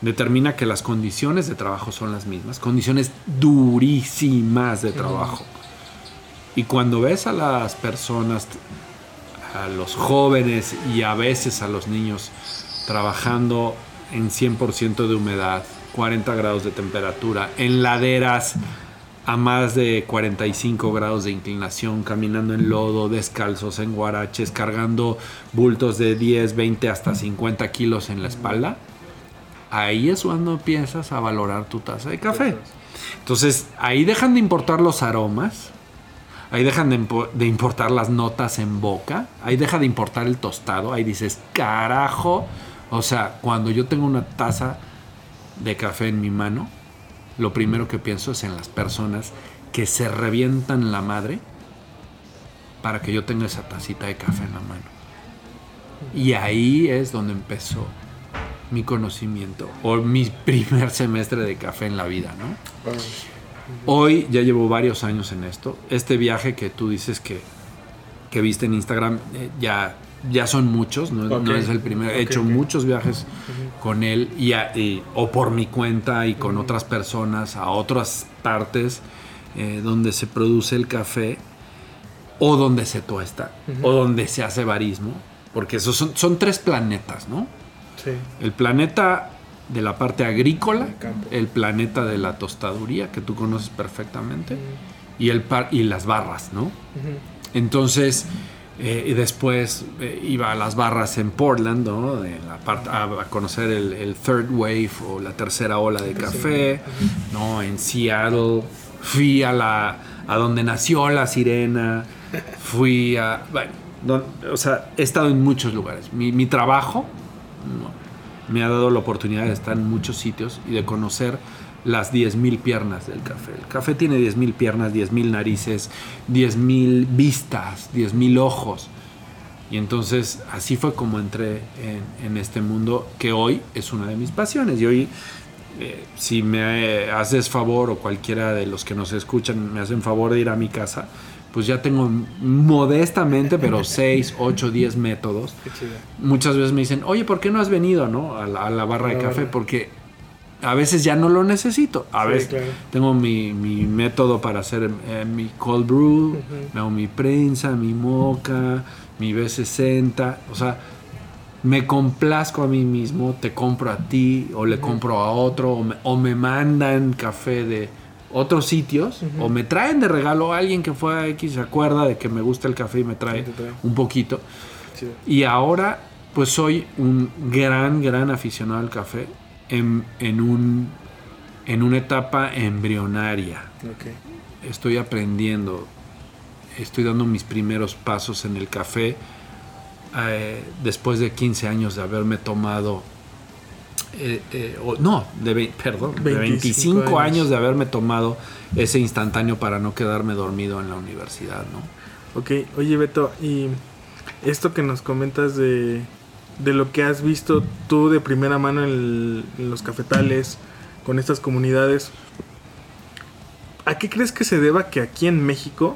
determina que las condiciones de trabajo son las mismas, condiciones durísimas de trabajo. Y cuando ves a las personas a los jóvenes y a veces a los niños trabajando en 100% de humedad, 40 grados de temperatura, en laderas a más de 45 grados de inclinación, caminando en lodo, descalzos, en guaraches, cargando bultos de 10, 20 hasta 50 kilos en la espalda, ahí es cuando empiezas a valorar tu taza de café. Entonces, ahí dejan de importar los aromas, Ahí dejan de, importar las notas en boca. Ahí deja de importar el tostado. Ahí dices, carajo. O sea, cuando yo tengo una taza de café en mi mano, lo primero que pienso es en las personas que se revientan la madre para que yo tenga esa tacita de café en la mano. Y ahí es donde empezó mi conocimiento o mi primer semestre de café en la vida, ¿no? Hoy ya llevo varios años en esto. Este viaje que tú dices que, que viste en Instagram eh, ya, ya son muchos, no, es el primero. He hecho muchos viajes con él y, o por mi cuenta y con otras personas a otras partes eh, donde se produce el café o donde se tuesta o donde se hace barismo. Porque esos son, son tres planetas, ¿no? Sí. El planeta de la parte agrícola, el planeta de la tostaduría, que tú conoces perfectamente, y, el y las barras, ¿no? Entonces, eh, y después eh, iba a las barras en Portland, ¿no? De la parte, a, conocer el, third wave o la tercera ola de café, ¿no? En Seattle, fui a la a donde nació la sirena, fui a, bueno, o sea, he estado en muchos lugares. Mi, mi trabajo, me ha dado la oportunidad de estar en muchos sitios y de conocer las 10.000 piernas del café. El café tiene 10.000 piernas, 10.000 narices, 10.000 vistas, 10.000 ojos. Y entonces así fue como entré en, este mundo que hoy es una de mis pasiones. Y hoy, eh, si me haces favor o cualquiera de los que nos escuchan me hacen favor de ir a mi casa, pues ya tengo modestamente, pero 6, 8, 10 métodos. Muchas veces me dicen, oye, ¿por qué no has venido ¿no? A, la, barra de café? Porque a veces ya no lo necesito. A veces tengo mi, método para hacer eh, mi cold brew, mi prensa, mi moca, mi B60. O sea, me complazco a mí mismo, te compro a ti o le compro a otro o me, o me mandan café de otros sitios o me traen de regalo a alguien que fue a X, se acuerda de que me gusta el café y me trae, un poquito. Y ahora pues soy un gran, gran aficionado al café en, en un, en una etapa embrionaria. Estoy aprendiendo, estoy dando mis primeros pasos en el café eh, después de 15 años de haberme tomado eh, eh, no, de, ve- perdón, de 25 25 años. años de haberme tomado ese instantáneo para no quedarme dormido en la universidad, ¿no? Ok, oye Beto, y esto que nos comentas de, de lo que has visto tú de primera mano en, el- en los cafetales, con estas comunidades, ¿a qué crees que se deba que aquí en México,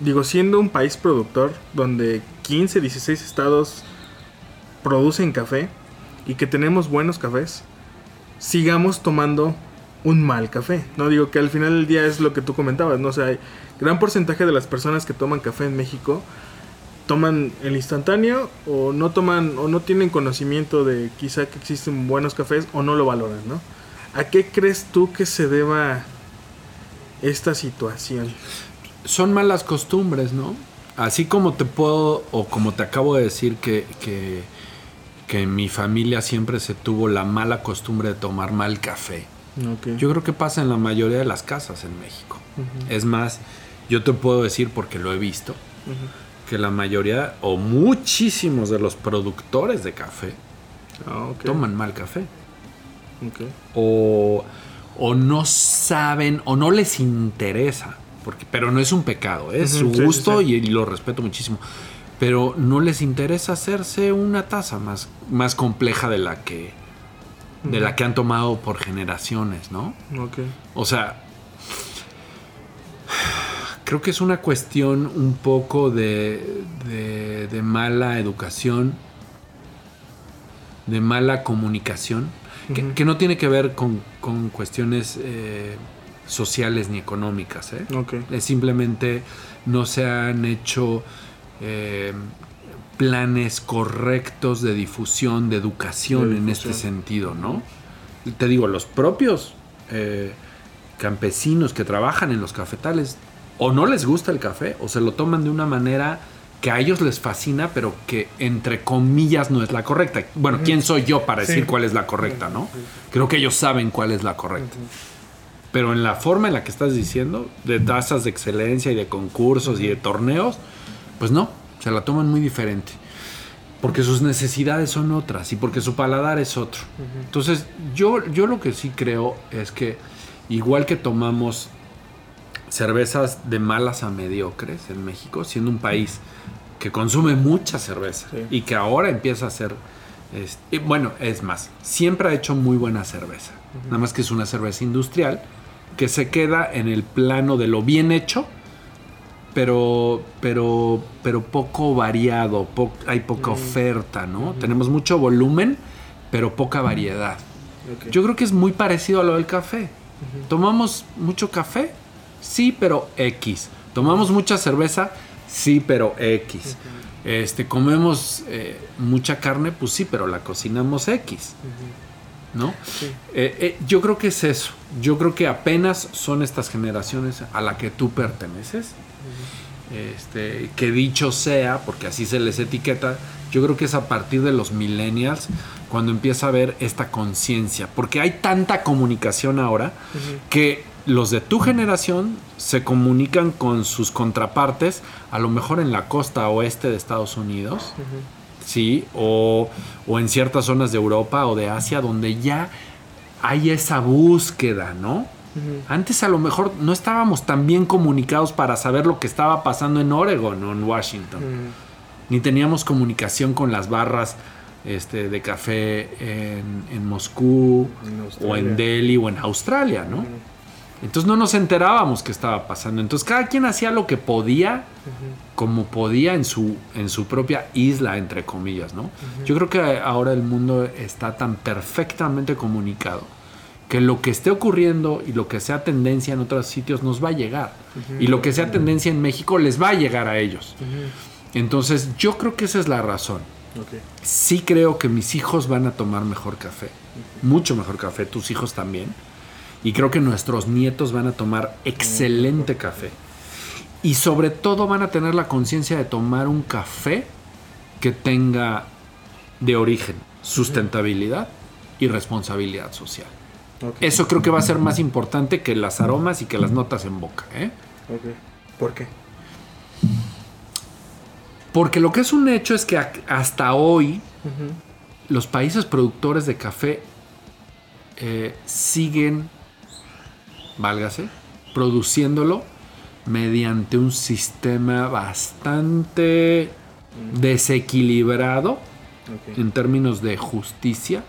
digo, siendo un país productor, donde 15, 16 estados producen café y que tenemos buenos cafés, sigamos tomando un mal café. No digo que al final del día es lo que tú comentabas, no o sea, gran porcentaje de las personas que toman café en México toman el instantáneo o no toman o no tienen conocimiento de quizá que existen buenos cafés o no lo valoran, ¿no? ¿A qué crees tú que se deba esta situación? son malas costumbres, ¿no? Así como te puedo, o como te acabo de decir, que, que, que en mi familia siempre se tuvo la mala costumbre de tomar mal café. Okay. Yo creo que pasa en la mayoría de las casas en México. Es más, yo te puedo decir porque lo he visto, que la mayoría o muchísimos de los productores de café Ah, toman mal café. ok. o, o no saben o no les interesa, porque, pero no es un pecado, es Ujú, su sí, sí, gusto sí. Y, y lo respeto muchísimo, pero no les interesa hacerse una taza más, más compleja de la que de la que han tomado por generaciones, ¿no? Ok. O sea, creo que es una cuestión un poco de, de- de mala educación, de mala comunicación, que, no tiene que ver con, con cuestiones eh, sociales ni económicas. ¿eh? Ok. Es simplemente no se han hecho eh, planes correctos de difusión, de educación, De en este sentido, ¿no? Te digo, los propios eh, campesinos que trabajan en los cafetales o no les gusta el café o se lo toman de una manera que a ellos les fascina, pero que entre comillas no es la correcta. Bueno, ¿quién soy yo para Sí. decir cuál es la correcta, no? Creo que ellos saben cuál es la correcta. Pero en la forma en la que estás diciendo, de tasas de excelencia y de concursos y de torneos, pues no, se la toman muy diferente. Porque sus necesidades son otras y porque su paladar es otro. Entonces, yo, yo lo que sí creo es que, igual que tomamos cervezas de malas a mediocres en México, siendo un país que consume mucha cerveza Sí. y que ahora empieza a hacer, y bueno, es más, siempre ha hecho muy buena cerveza, nada más que es una cerveza industrial que se queda en el plano de lo bien hecho, pero, pero, pero poco variado, po- hay poca oferta, ¿no? Tenemos mucho volumen, pero poca variedad. Yo creo que es muy parecido a lo del café. ¿Tomamos mucho café? Sí, pero X. ¿Tomamos mucha cerveza? Sí, pero X. Este, ¿Comemos eh, mucha carne? Pues sí, pero la cocinamos X. ¿No? Sí. Eh, eh, yo creo que es eso. Yo creo que apenas son estas generaciones a la que tú perteneces. Este, que dicho sea, porque así se les etiqueta, yo creo que es a partir de los millennials cuando empieza a haber esta conciencia. Porque hay tanta comunicación ahora que los de tu generación se comunican con sus contrapartes, a lo mejor en la costa oeste de Estados Unidos, ¿sí? O, o en ciertas zonas de Europa o de Asia donde ya hay esa búsqueda, ¿no? Antes a lo mejor no estábamos tan bien comunicados para saber lo que estaba pasando en Oregon o en Washington. Ni teníamos comunicación con las barras este, de café en, en Moscú En o en Delhi o en Australia, ¿no? Entonces no nos enterábamos qué estaba pasando. Entonces cada quien hacía lo que podía, como podía en su, en su propia isla, entre comillas, ¿no? Yo creo que ahora el mundo está tan perfectamente comunicado que lo que esté ocurriendo y lo que sea tendencia en otros sitios nos va a llegar. Y lo que sea tendencia en México les va a llegar a ellos. Entonces yo creo que esa es la razón. Sí creo que mis hijos van a tomar mejor café. Mucho mejor café, tus hijos también. Y creo que nuestros nietos van a tomar excelente café. Y sobre todo van a tener la conciencia de tomar un café que tenga de origen sustentabilidad y responsabilidad social. Eso creo que va a ser más importante que las aromas y que las notas en boca. ¿eh? ¿Por qué? Porque lo que es un hecho es que hasta hoy los países productores de café eh, siguen, válgase, produciéndolo mediante un sistema bastante desequilibrado Ok. en términos de justicia.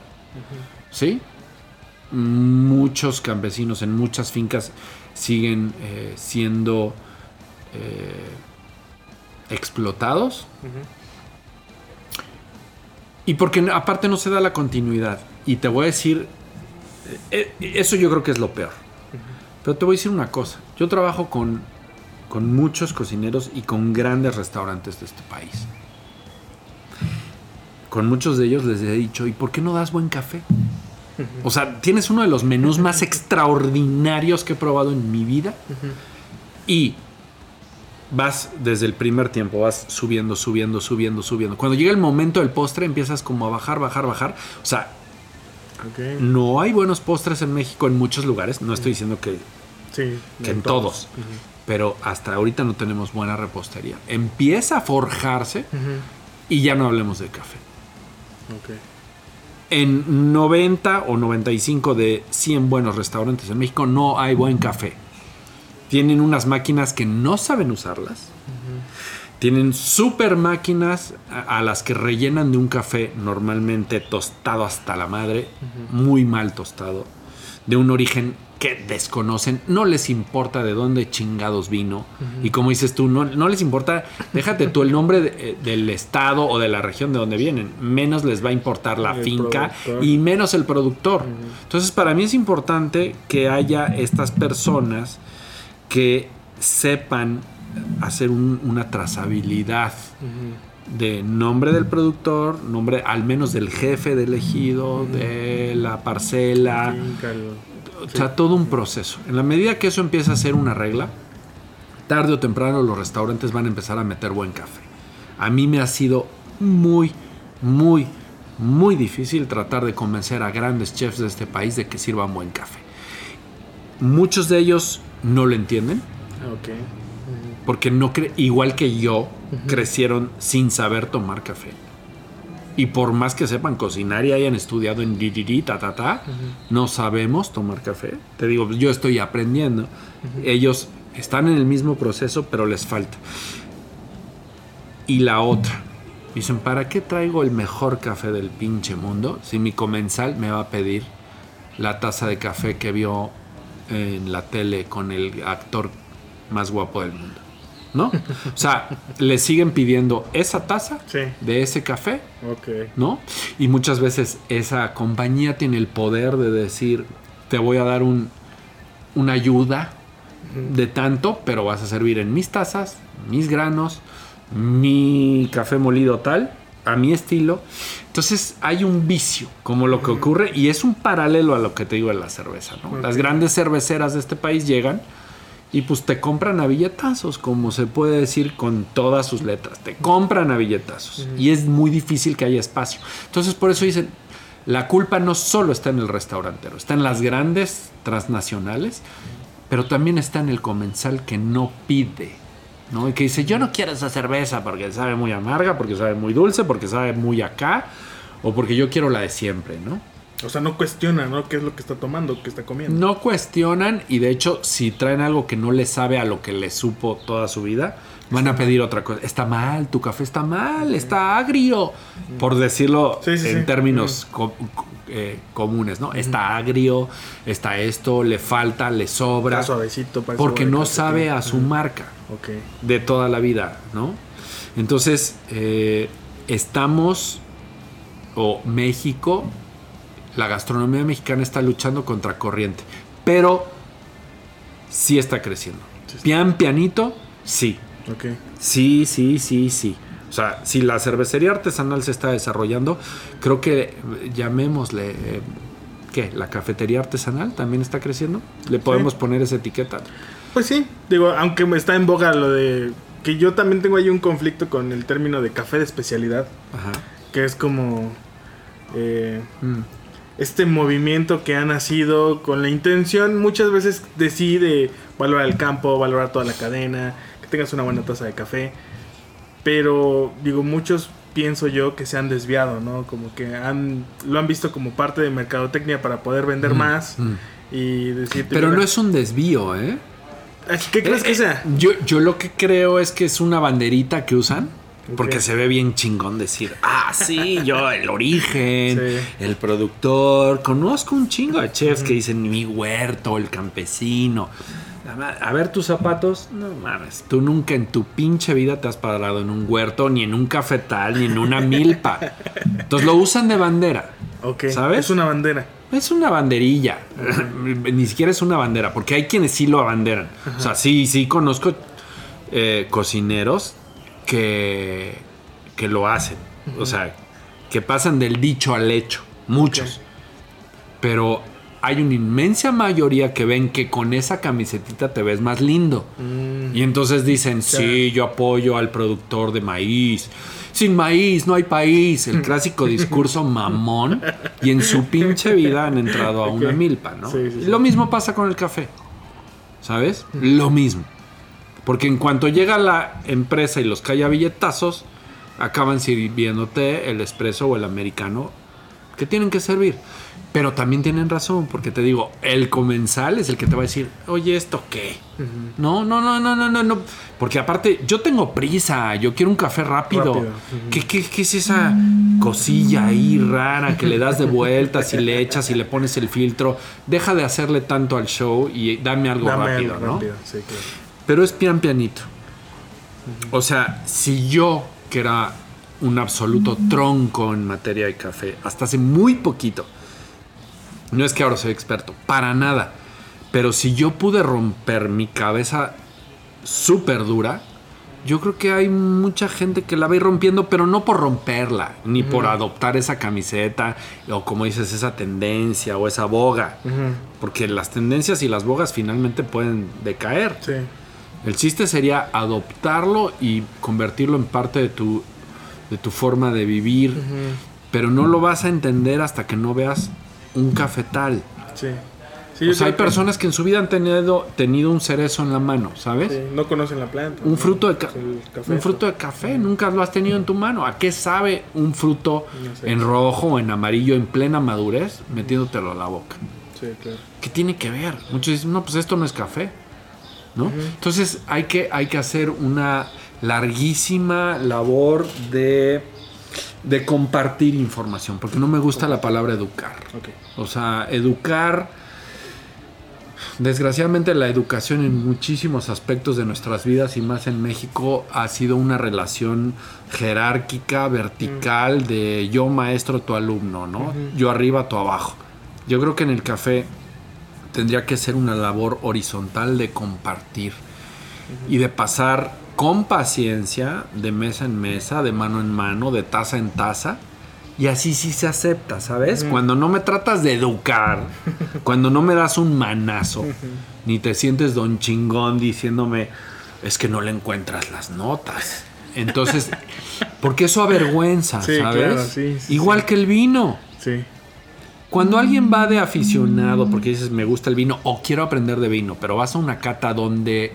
¿Sí? Muchos campesinos en muchas fincas siguen eh, siendo eh, explotados. Y porque aparte no se da la continuidad. Y te voy a decir, eh, eh, eso yo creo que es lo peor. Pero te voy a decir una cosa. Yo trabajo con, con muchos cocineros y con grandes restaurantes de este país. Con muchos de ellos les he dicho, ¿y por qué no das buen café? O sea, tienes uno de los menús más extraordinarios que he probado en mi vida. Y vas desde el primer tiempo, vas subiendo, subiendo, subiendo, subiendo. Cuando llega el momento del postre, empiezas como a bajar, bajar, bajar. O sea, no hay buenos postres en México en muchos lugares. No estoy diciendo que, Sí. que en todos. Pero hasta ahorita no tenemos buena repostería. Empieza a forjarse y ya no hablemos de café. En 90 o 95 de 100 buenos restaurantes en México no hay buen café. Tienen unas máquinas que no saben usarlas. Tienen super máquinas a, a las que rellenan de un café normalmente tostado hasta la madre, muy mal tostado, de un origen que desconocen, no les importa de dónde chingados vino. Y como dices tú, no, no les importa, déjate tú el nombre de- eh, del estado o de la región de donde vienen, menos les va a importar la El finca productor. y menos el productor. Entonces para mí es importante que haya estas personas que sepan hacer un- una trazabilidad de nombre del productor, nombre al menos del jefe de elegido, de la parcela, o sea, todo un proceso. En la medida que eso empieza a ser una regla, tarde o temprano los restaurantes van a empezar a meter buen café. A mí me ha sido muy, muy, muy difícil tratar de convencer a grandes chefs de este país de que sirvan buen café. Muchos de ellos no lo entienden Ah, porque no cre- igual que yo crecieron sin saber tomar café. Y por más que sepan cocinar y hayan estudiado en diriri, ta, ta, ta, no sabemos tomar café. Te digo, yo estoy aprendiendo. Ellos están en el mismo proceso, pero les falta. Y la otra. Dicen, ¿para qué traigo el mejor café del pinche mundo si mi comensal me va a pedir la taza de café que vio en la tele con el actor más guapo del mundo? ¿No? O sea, le siguen pidiendo esa taza Sí. de ese café. ¿no? Y muchas veces esa compañía tiene el poder de decir, te voy a dar un, una ayuda de tanto, pero vas a servir en mis tazas, mis granos, mi café molido tal, a mi estilo. Entonces hay un vicio, como lo que ocurre, y es un paralelo a lo que te digo de la cerveza, ¿no? Las grandes cerveceras de este país llegan y pues te compran a billetazos, como se puede decir con todas sus letras. Te compran a billetazos. Y es muy difícil que haya espacio. Entonces por eso dicen, la culpa no solo está en el restaurantero, está en las grandes transnacionales, pero también está en el comensal que no pide. ¿no? Y que dice, yo no quiero esa cerveza porque sabe muy amarga, porque sabe muy dulce, porque sabe muy acá, o porque yo quiero la de siempre, ¿no? O sea, no cuestiona, ¿no? ¿Qué es lo que está tomando, qué está comiendo? No cuestionan y de hecho si traen algo que no le sabe a lo que le supo toda su vida, van a pedir otra cosa. Está mal, tu café está mal, está agrio, por decirlo Sí, sí, en sí. términos co- eh, comunes, ¿no? Está agrio, está esto, le falta, le sobra, Está suavecito. parece porque no sabe a su marca Ok. de toda la vida, ¿no? Entonces, eh, estamos, o México, la gastronomía mexicana está luchando contra corriente, pero sí está creciendo. Pian pianito, sí. Sí, sí, sí, sí. O sea, si la cervecería artesanal se está desarrollando, creo que eh, llamémosle, eh, ¿qué? ¿La cafetería artesanal también está creciendo? ¿Le podemos poner esa etiqueta? Pues sí, digo, aunque me está en boga lo de que yo también tengo ahí un conflicto con el término de café de especialidad, Ajá. que es como eh, Mm. Este movimiento que ha nacido con la intención muchas veces de sí de valorar el campo, valorar toda la cadena, que tengas una buena taza de café, pero digo, muchos pienso yo que se han desviado, ¿no? Como que han lo han visto como parte de mercadotecnia para poder vender más mm. y decir... Pero no es un desvío, ¿eh? ¿Qué crees que sea? Yo, yo lo que creo es que es una banderita que usan. Porque se ve bien chingón decir, ah, sí, yo, el origen, el productor. Conozco un chingo de chefs que dicen mi huerto, el campesino. A ver tus zapatos, no mames. Tú nunca en tu pinche vida te has parado en un huerto, ni en un cafetal, ni en una milpa. Entonces lo usan de bandera. Ok. ¿Sabes? Es una bandera. Es una banderilla. Ni siquiera es una bandera, porque hay quienes sí lo abanderan. O sea, sí, sí conozco eh, cocineros que, que lo hacen. O sea, que pasan del dicho al hecho. Muchos. Pero hay una inmensa mayoría que ven que con esa camisetita te ves más lindo. Mm. Y entonces dicen, sí, yo apoyo al productor de maíz. Sin maíz no hay país. El clásico discurso mamón. Y en su pinche vida han entrado a una milpa, ¿no? Lo mismo pasa con el café. ¿Sabes? Lo mismo. Porque en cuanto llega la empresa y los calla billetazos, acaban sirviéndote el espresso o el americano que tienen que servir. Pero también tienen razón, porque te digo, el comensal es el que te va a decir, oye, ¿esto qué? No, no, no, no, no, no, no. Porque aparte, yo tengo prisa, yo quiero un café rápido. ¿Qué, qué, qué, es esa cosilla ahí rara que le das de vueltas y le echas y le pones el filtro? Deja de hacerle tanto al show y dame algo rápido, ¿no? Pero es pian pianito. O sea, si yo, que era un absoluto tronco en materia de café, hasta hace muy poquito, no es que ahora soy experto, para nada. Pero si yo pude romper mi cabeza súper dura, yo creo que hay mucha gente que la va a ir rompiendo, pero no por romperla, ni por adoptar esa camiseta, o como dices, esa tendencia o esa boga. Porque las tendencias y las bogas finalmente pueden decaer. Sí. El chiste sería adoptarlo y convertirlo en parte de tu, de tu forma de vivir. Pero no lo vas a entender hasta que no veas un cafetal. Sí. o sea, hay personas que en su vida han tenido, tenido un cerezo en la mano, ¿sabes? Sí, no conocen la planta. Un fruto de café. Un fruto de café, nunca lo has tenido en tu mano. ¿A qué sabe un fruto en rojo o en amarillo en plena madurez metiéndotelo a la boca? Sí, claro. ¿Qué tiene que ver? Muchos dicen, no, pues esto no es café. ¿No? Entonces hay que, hay que hacer una larguísima labor de de compartir información, porque no me gusta la palabra educar. O sea, educar, desgraciadamente la educación en muchísimos aspectos de nuestras vidas y más en México ha sido una relación jerárquica, vertical, de yo maestro, tu alumno, ¿no? Yo arriba, tú abajo. Yo creo que en el café tendría que ser una labor horizontal de compartir y de pasar con paciencia, de mesa en mesa, de mano en mano, de taza en taza. Y así sí se acepta, ¿sabes? Cuando no me tratas de educar, cuando no me das un manazo, ni te sientes don chingón diciéndome, es que no le encuentras las notas. Entonces, porque eso avergüenza, ¿sabes? Igual que el vino. Sí. Cuando alguien va de aficionado, porque dices, me gusta el vino o quiero aprender de vino, pero vas a una cata donde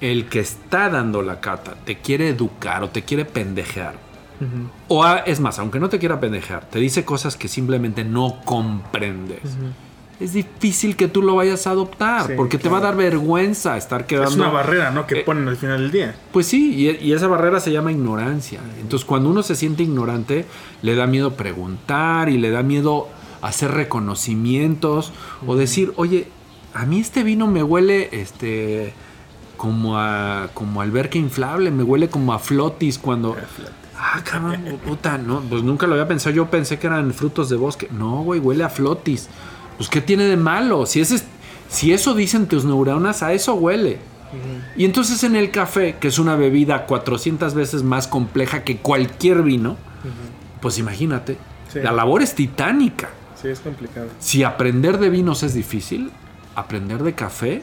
el que está dando la cata te quiere educar o te quiere pendejear, o es más, aunque no te quiera pendejear, te dice cosas que simplemente no comprendes. Es difícil que tú lo vayas a adoptar, porque te va a dar vergüenza estar quedando. Es una barrera, ¿no? Que eh, ponen al final del día. Pues sí, y, esa barrera se llama ignorancia. Entonces, cuando uno se siente ignorante, le da miedo preguntar y le da miedo hacer reconocimientos o decir, oye, a mí este vino me huele, este como a como alberca inflable, me huele como a flotis cuando Ah, cabrón, puta, no, pues nunca lo había pensado, yo pensé que eran frutos de bosque. No, güey, huele a flotis. Pues qué tiene de malo? Si ese si eso dicen tus neuronas, a eso huele. Y entonces en el café, que es una bebida 400 veces más compleja que cualquier vino, pues imagínate, la labor es titánica. Sí, es complicado. Si aprender de vinos es difícil, aprender de café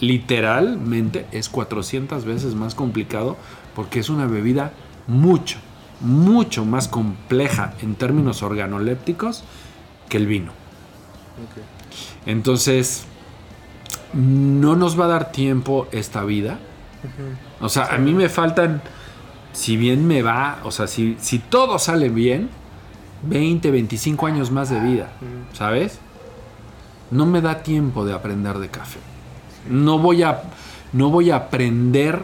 literalmente es 400 veces más complicado porque es una bebida mucho, mucho más compleja en términos organolépticos que el vino. Entonces, no nos va a dar tiempo esta vida. O sea, a mí me faltan si bien me va, o sea, si, si todo sale bien, 20, 25 años más de vida, ¿sabes? No me da tiempo de aprender de café. No voy a, no voy a aprender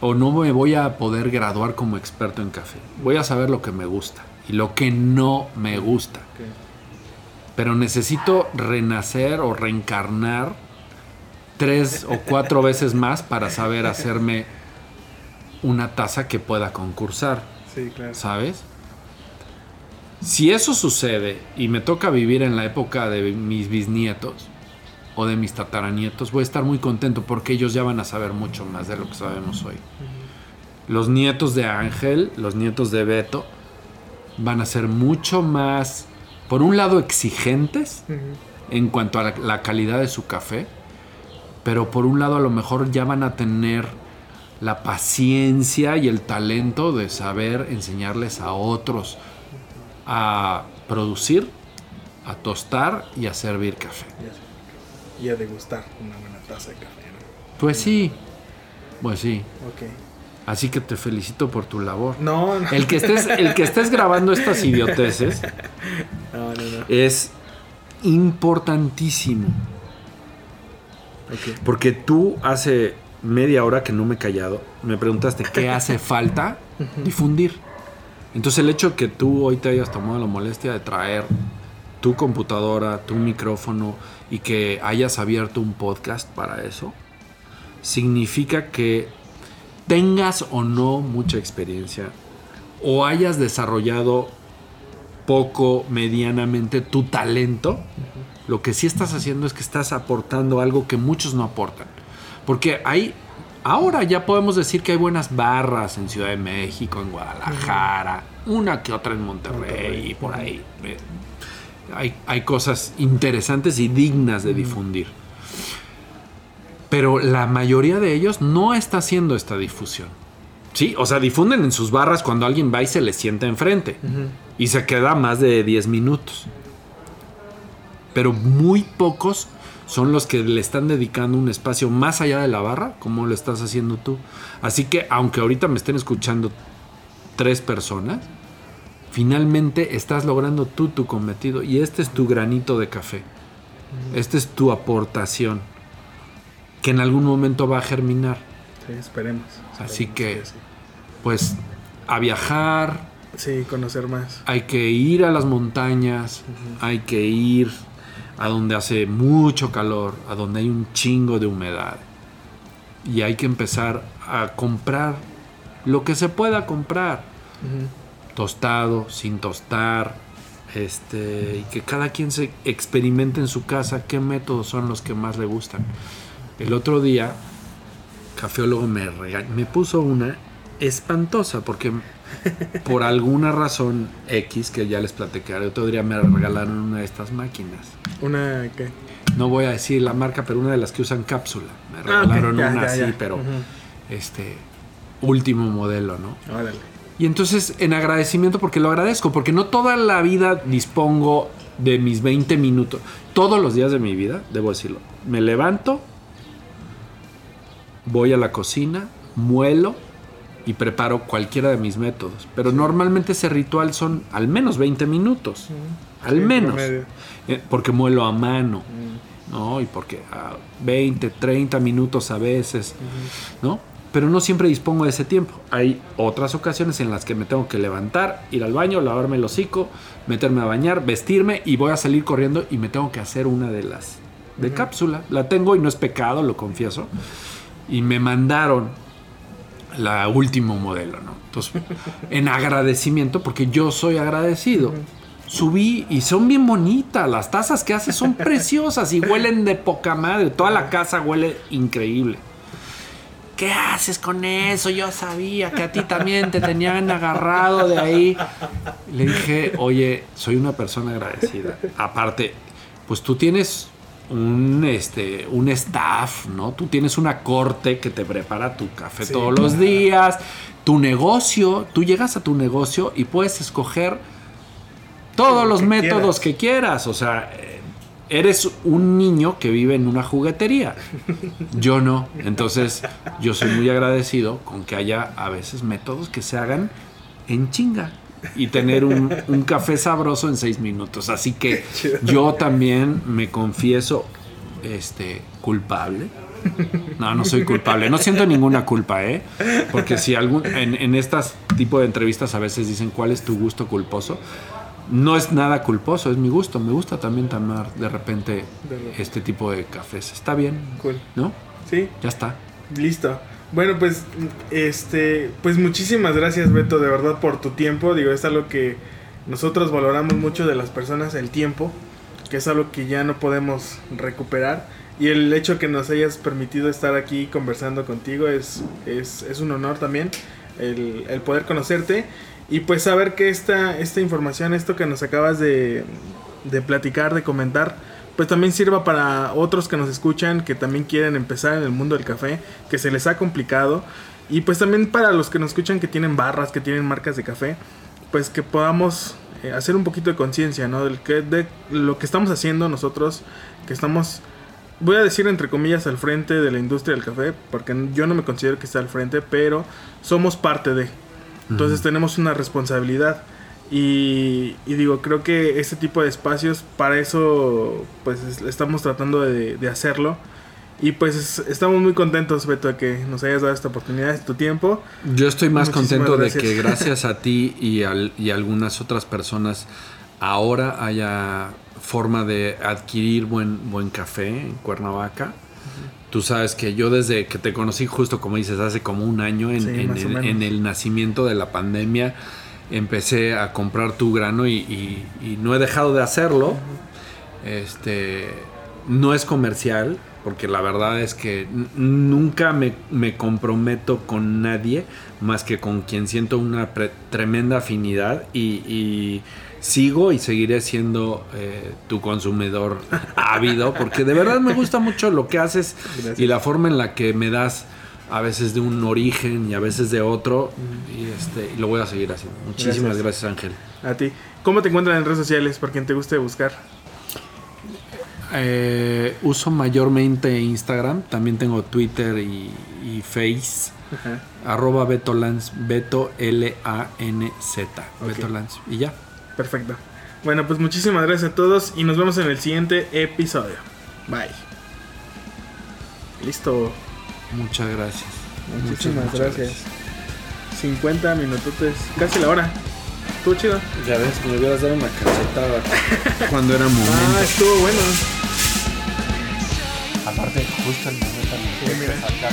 o no me voy a poder graduar como experto en café. Voy a saber lo que me gusta y lo que no me gusta. Pero necesito renacer o reencarnar tres o cuatro veces más para saber hacerme una taza que pueda concursar. Sí, claro. ¿Sabes? Si eso sucede y me toca vivir en la época de mis bisnietos o de mis tataranietos, voy a estar muy contento porque ellos ya van a saber mucho más de lo que sabemos hoy. Los nietos de Ángel, los nietos de Beto, van a ser mucho más, por un lado, exigentes en cuanto a la, la calidad de su café, pero por un lado a lo mejor ya van a tener la paciencia y el talento de saber enseñarles a otros a producir, a tostar y a servir café. Y a degustar una buena taza de café. ¿no? Pues sí, pues sí. Ok. Así que te felicito por tu labor. No, no. El que estés, el que estés grabando estas idioteces No, es importantísimo. Ok. Porque tú hace media hora que no me he callado, me preguntaste qué hace falta difundir. Entonces el hecho que tú hoy te hayas tomado la molestia de traer tu computadora, tu micrófono y que hayas abierto un podcast para eso, significa que tengas o no mucha experiencia o hayas desarrollado poco, medianamente tu talento, lo que sí estás haciendo es que estás aportando algo que muchos no aportan. Porque hay, ahora ya podemos decir que hay buenas barras en Ciudad de México, en Guadalajara, una que otra en Monterrey, Monterrey, y por ahí. Eh, Hay, hay cosas interesantes y dignas de difundir. Pero la mayoría de ellos no está haciendo esta difusión. Sí, o sea, difunden en sus barras cuando alguien va y se les sienta enfrente. Y se queda más de 10 minutos. Pero muy pocos son los que le están dedicando un espacio más allá de la barra, como lo estás haciendo tú. Así que, aunque ahorita me estén escuchando tres personas, finalmente estás logrando tú tu cometido. Y este es tu granito de café. Esta es tu aportación. Que en algún momento va a germinar. Sí, esperemos. Así que- sí. Pues a viajar, Sí, conocer más. hay que ir a las montañas, hay que ir a donde hace mucho calor, a donde hay un chingo de humedad. Y hay que empezar a comprar lo que se pueda comprar. Tostado, sin tostar. Este, y que cada quien se experimente en su casa qué métodos son los que más le gustan. El otro día, Cafeólogo me, me puso una espantosa porque por alguna razón X que ya les platiqué, el otro día me regalaron una de estas máquinas. Una que. No voy a decir la marca, pero una de las que usan cápsula. Me Ah, regalaron ya, una ya, así, pero este último modelo, ¿no? Órale. Y entonces, en agradecimiento, porque lo agradezco, porque no toda la vida dispongo de mis 20 minutos. Todos los días de mi vida, debo decirlo. Me levanto, voy a la cocina, muelo y preparo cualquiera de mis métodos. Pero normalmente ese ritual son al menos 20 minutos. Al Sí, menos. promedio. Eh, Porque muelo a mano. Mm. ¿no? Y porque a 20, 30 minutos a veces, ¿no? Pero no siempre dispongo de ese tiempo. Hay otras ocasiones en las que me tengo que levantar, ir al baño, lavarme el hocico, meterme a bañar, vestirme y voy a salir corriendo y me tengo que hacer una de las de cápsula. La tengo y no es pecado, lo confieso. Y me mandaron la último modelo, ¿no? Entonces, en agradecimiento, porque yo soy agradecido. Subí y son bien bonitas. Las tazas que hace son preciosas y huelen de poca madre. Toda la casa huele increíble. ¿Qué haces con eso? Yo sabía que a ti también te tenían agarrado de ahí. Le dije, oye, soy una persona agradecida. Aparte, pues tú tienes un, este, un staff, ¿no? Tú tienes una corte que te prepara tu café Sí, todos los días. Tu negocio, tú llegas a tu negocio y puedes escoger todos Lo los que métodos quieras. que quieras. O sea, eh, eres un niño que vive en una juguetería. Yo no. Entonces, yo soy muy agradecido con que haya a veces métodos que se hagan en chinga y tener un, un café sabroso en seis minutos. Así que yo también me confieso este, culpable. No, no soy culpable. No siento ninguna culpa, ¿eh? Porque si algún, en, en estas tipo de entrevistas a veces dicen cuál es tu gusto culposo. No es nada culposo, es mi gusto. Me gusta también tomar de repente este tipo de cafés. Está bien. Cool. ¿No? Sí, Ya está. listo. Bueno, pues, este, pues muchísimas gracias, Beto, de verdad, por tu tiempo. Digo, es algo que nosotros valoramos mucho de las personas, el tiempo, que es algo que ya no podemos recuperar. Y el hecho que nos hayas permitido estar aquí conversando contigo es, es, es un honor también, el, el poder conocerte. Y pues saber que esta, esta información, esto que nos acabas de, de platicar, de comentar, pues también sirva para otros que nos escuchan, que también quieren empezar en el mundo del café, que se les ha complicado. Y pues también para los que nos escuchan que tienen barras, que tienen marcas de café, pues que podamos eh, hacer un poquito de conciencia, ¿no? Del que, de lo que estamos haciendo nosotros, que estamos, voy a decir entre comillas, al frente de la industria del café, porque yo no me considero que esté al frente, pero somos parte de. Entonces tenemos una responsabilidad. Y, y digo, creo que este tipo de espacios, para eso, pues es- estamos tratando de, de hacerlo. Y pues es- estamos muy contentos, Beto, de que nos hayas dado esta oportunidad, tu tiempo. Yo estoy más Muchísimas contento gracias. de que gracias a ti y, al- y algunas otras personas ahora haya forma de adquirir buen, buen café en Cuernavaca. Tú sabes que yo desde que te conocí justo como dices hace como un año en, Sí, el, menos. en el nacimiento de la pandemia empecé a comprar tu grano y, y- y no he dejado de hacerlo. Este no es comercial, porque la verdad es que nunca me, me comprometo con nadie más que con quien siento una tremenda afinidad y, y sigo y seguiré siendo eh, tu consumidor ávido, porque de verdad me gusta mucho lo que haces Gracias. y la forma en la que me das a veces de un origen y a veces de otro y este y lo voy a seguir haciendo. Muchísimas Gracias. gracias Ángel. A ti. ¿Cómo te encuentran en redes sociales? Por quien te guste buscar. Eh, uso mayormente Instagram, también tengo Twitter y, y Face. Ajá. Arroba Beto Lanz, Beto L-A-N-Z. Ok. Beto Lanz. Y ya. Perfecto. Bueno, pues muchísimas gracias a todos y nos vemos en el siguiente episodio. Bye. Listo. Muchas gracias. Muchísimas Muchas, muchas gracias. 50 minutotes, casi la hora. Estuvo chido. Ya ves, me hubieras dado una cachetada cuando era Ah, momento. estuvo bueno. Aparte, justo el momento en sacar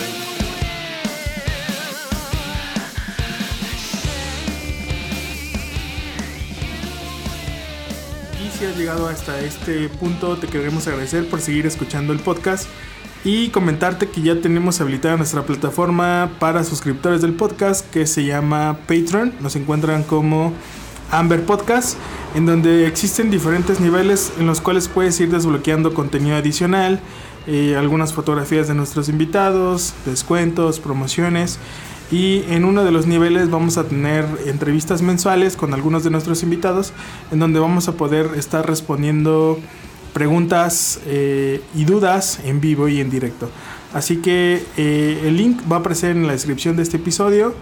si has llegado hasta este punto, te queremos agradecer por seguir escuchando el podcast y comentarte que ya tenemos habilitada nuestra plataforma para suscriptores del podcast que se llama Patreon. Nos encuentran como Amber Podcast, en donde existen diferentes niveles en los cuales puedes ir desbloqueando contenido adicional, eh, algunas fotografías de nuestros invitados, descuentos, promociones. Y en uno de los niveles vamos a tener entrevistas mensuales con algunos de nuestros invitados, en donde vamos a poder estar respondiendo preguntas eh, y dudas en vivo y en directo. Así que eh, el link va a aparecer en la descripción de este episodio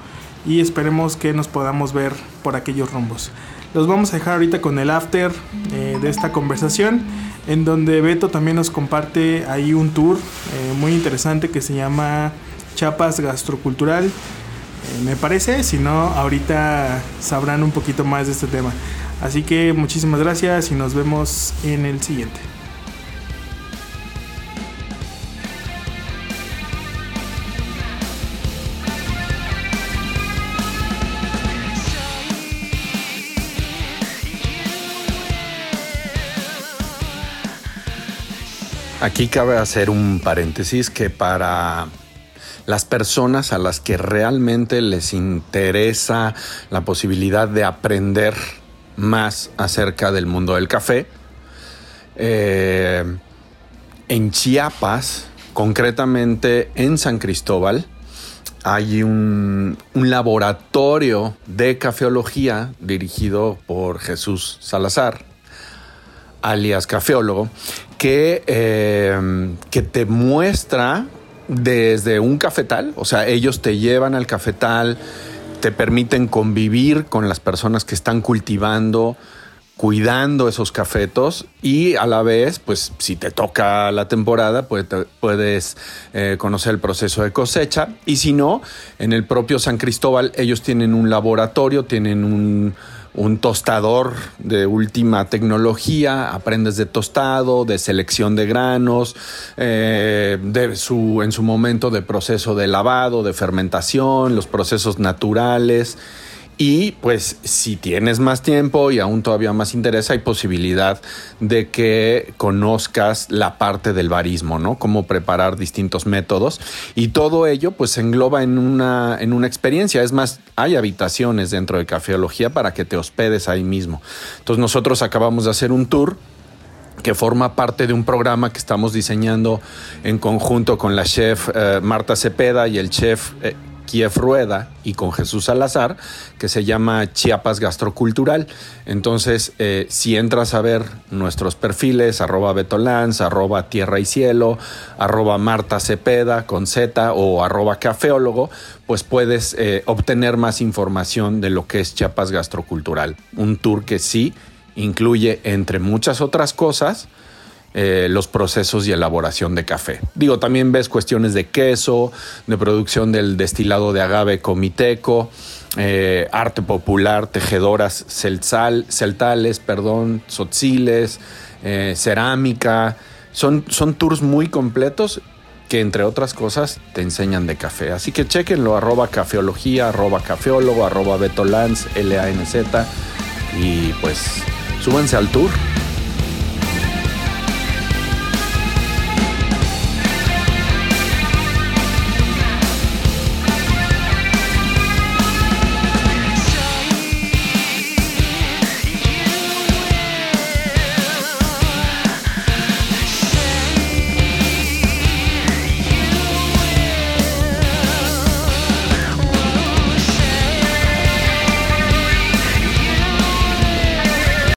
y esperemos que nos podamos ver por aquellos rumbos. Los vamos a dejar ahorita con el after eh, de esta conversación, en donde Beto también nos comparte ahí un tour eh, muy interesante que se llama Chapas Gastrocultural. Eh, me parece, si no, ahorita sabrán un poquito más de este tema. Así que muchísimas gracias y nos vemos en el siguiente. Aquí cabe hacer un paréntesis que para las personas a las que realmente les interesa la posibilidad de aprender más acerca del mundo del café, eh, en Chiapas, concretamente en San Cristóbal, hay un, laboratorio de cafeología dirigido por Jesús Salazar alias cafeólogo, que, eh, que te muestra desde un cafetal, o sea, ellos te llevan al cafetal, te permiten convivir con las personas que están cultivando, cuidando esos cafetos y a la vez, pues si te toca la temporada, pues, puedes eh, conocer el proceso de cosecha y si no, en el propio San Cristóbal ellos tienen un laboratorio, tienen un, un tostador de última tecnología, aprendes de tostado, de selección de granos, eh, de su, en su momento de proceso de lavado, de fermentación, los procesos naturales. Y pues si tienes más tiempo y aún todavía más interés, hay posibilidad de que conozcas la parte del barismo, ¿no? Cómo preparar distintos métodos. Y todo ello pues se engloba en una, en una experiencia. Es más, hay habitaciones dentro de cafeología para que te hospedes ahí mismo. Entonces nosotros acabamos de hacer un tour que forma parte de un programa que estamos diseñando en conjunto con la chef eh, Marta Cepeda y el chef... Eh, Kiev Rueda y con Jesús Salazar, que se llama Chiapas Gastrocultural. Entonces, eh, si entras a ver nuestros perfiles, arroba Betolanz, arroba Tierra y Cielo, arroba Marta Cepeda con Z o arroba Cafeólogo, pues puedes eh, obtener más información de lo que es Chiapas Gastrocultural. Un tour que sí incluye, entre muchas otras cosas, eh, los procesos y elaboración de café. Digo, también ves cuestiones de queso, de producción del destilado de agave comiteco, eh, arte popular, tejedoras celtal, celtales, perdón, sotziles, eh, cerámica. Son, son tours muy completos que entre otras cosas te enseñan de café. Así que chequenlo, arroba cafeología, arroba cafeólogo, arroba betolans, L-A-N-Z y pues súbanse al tour.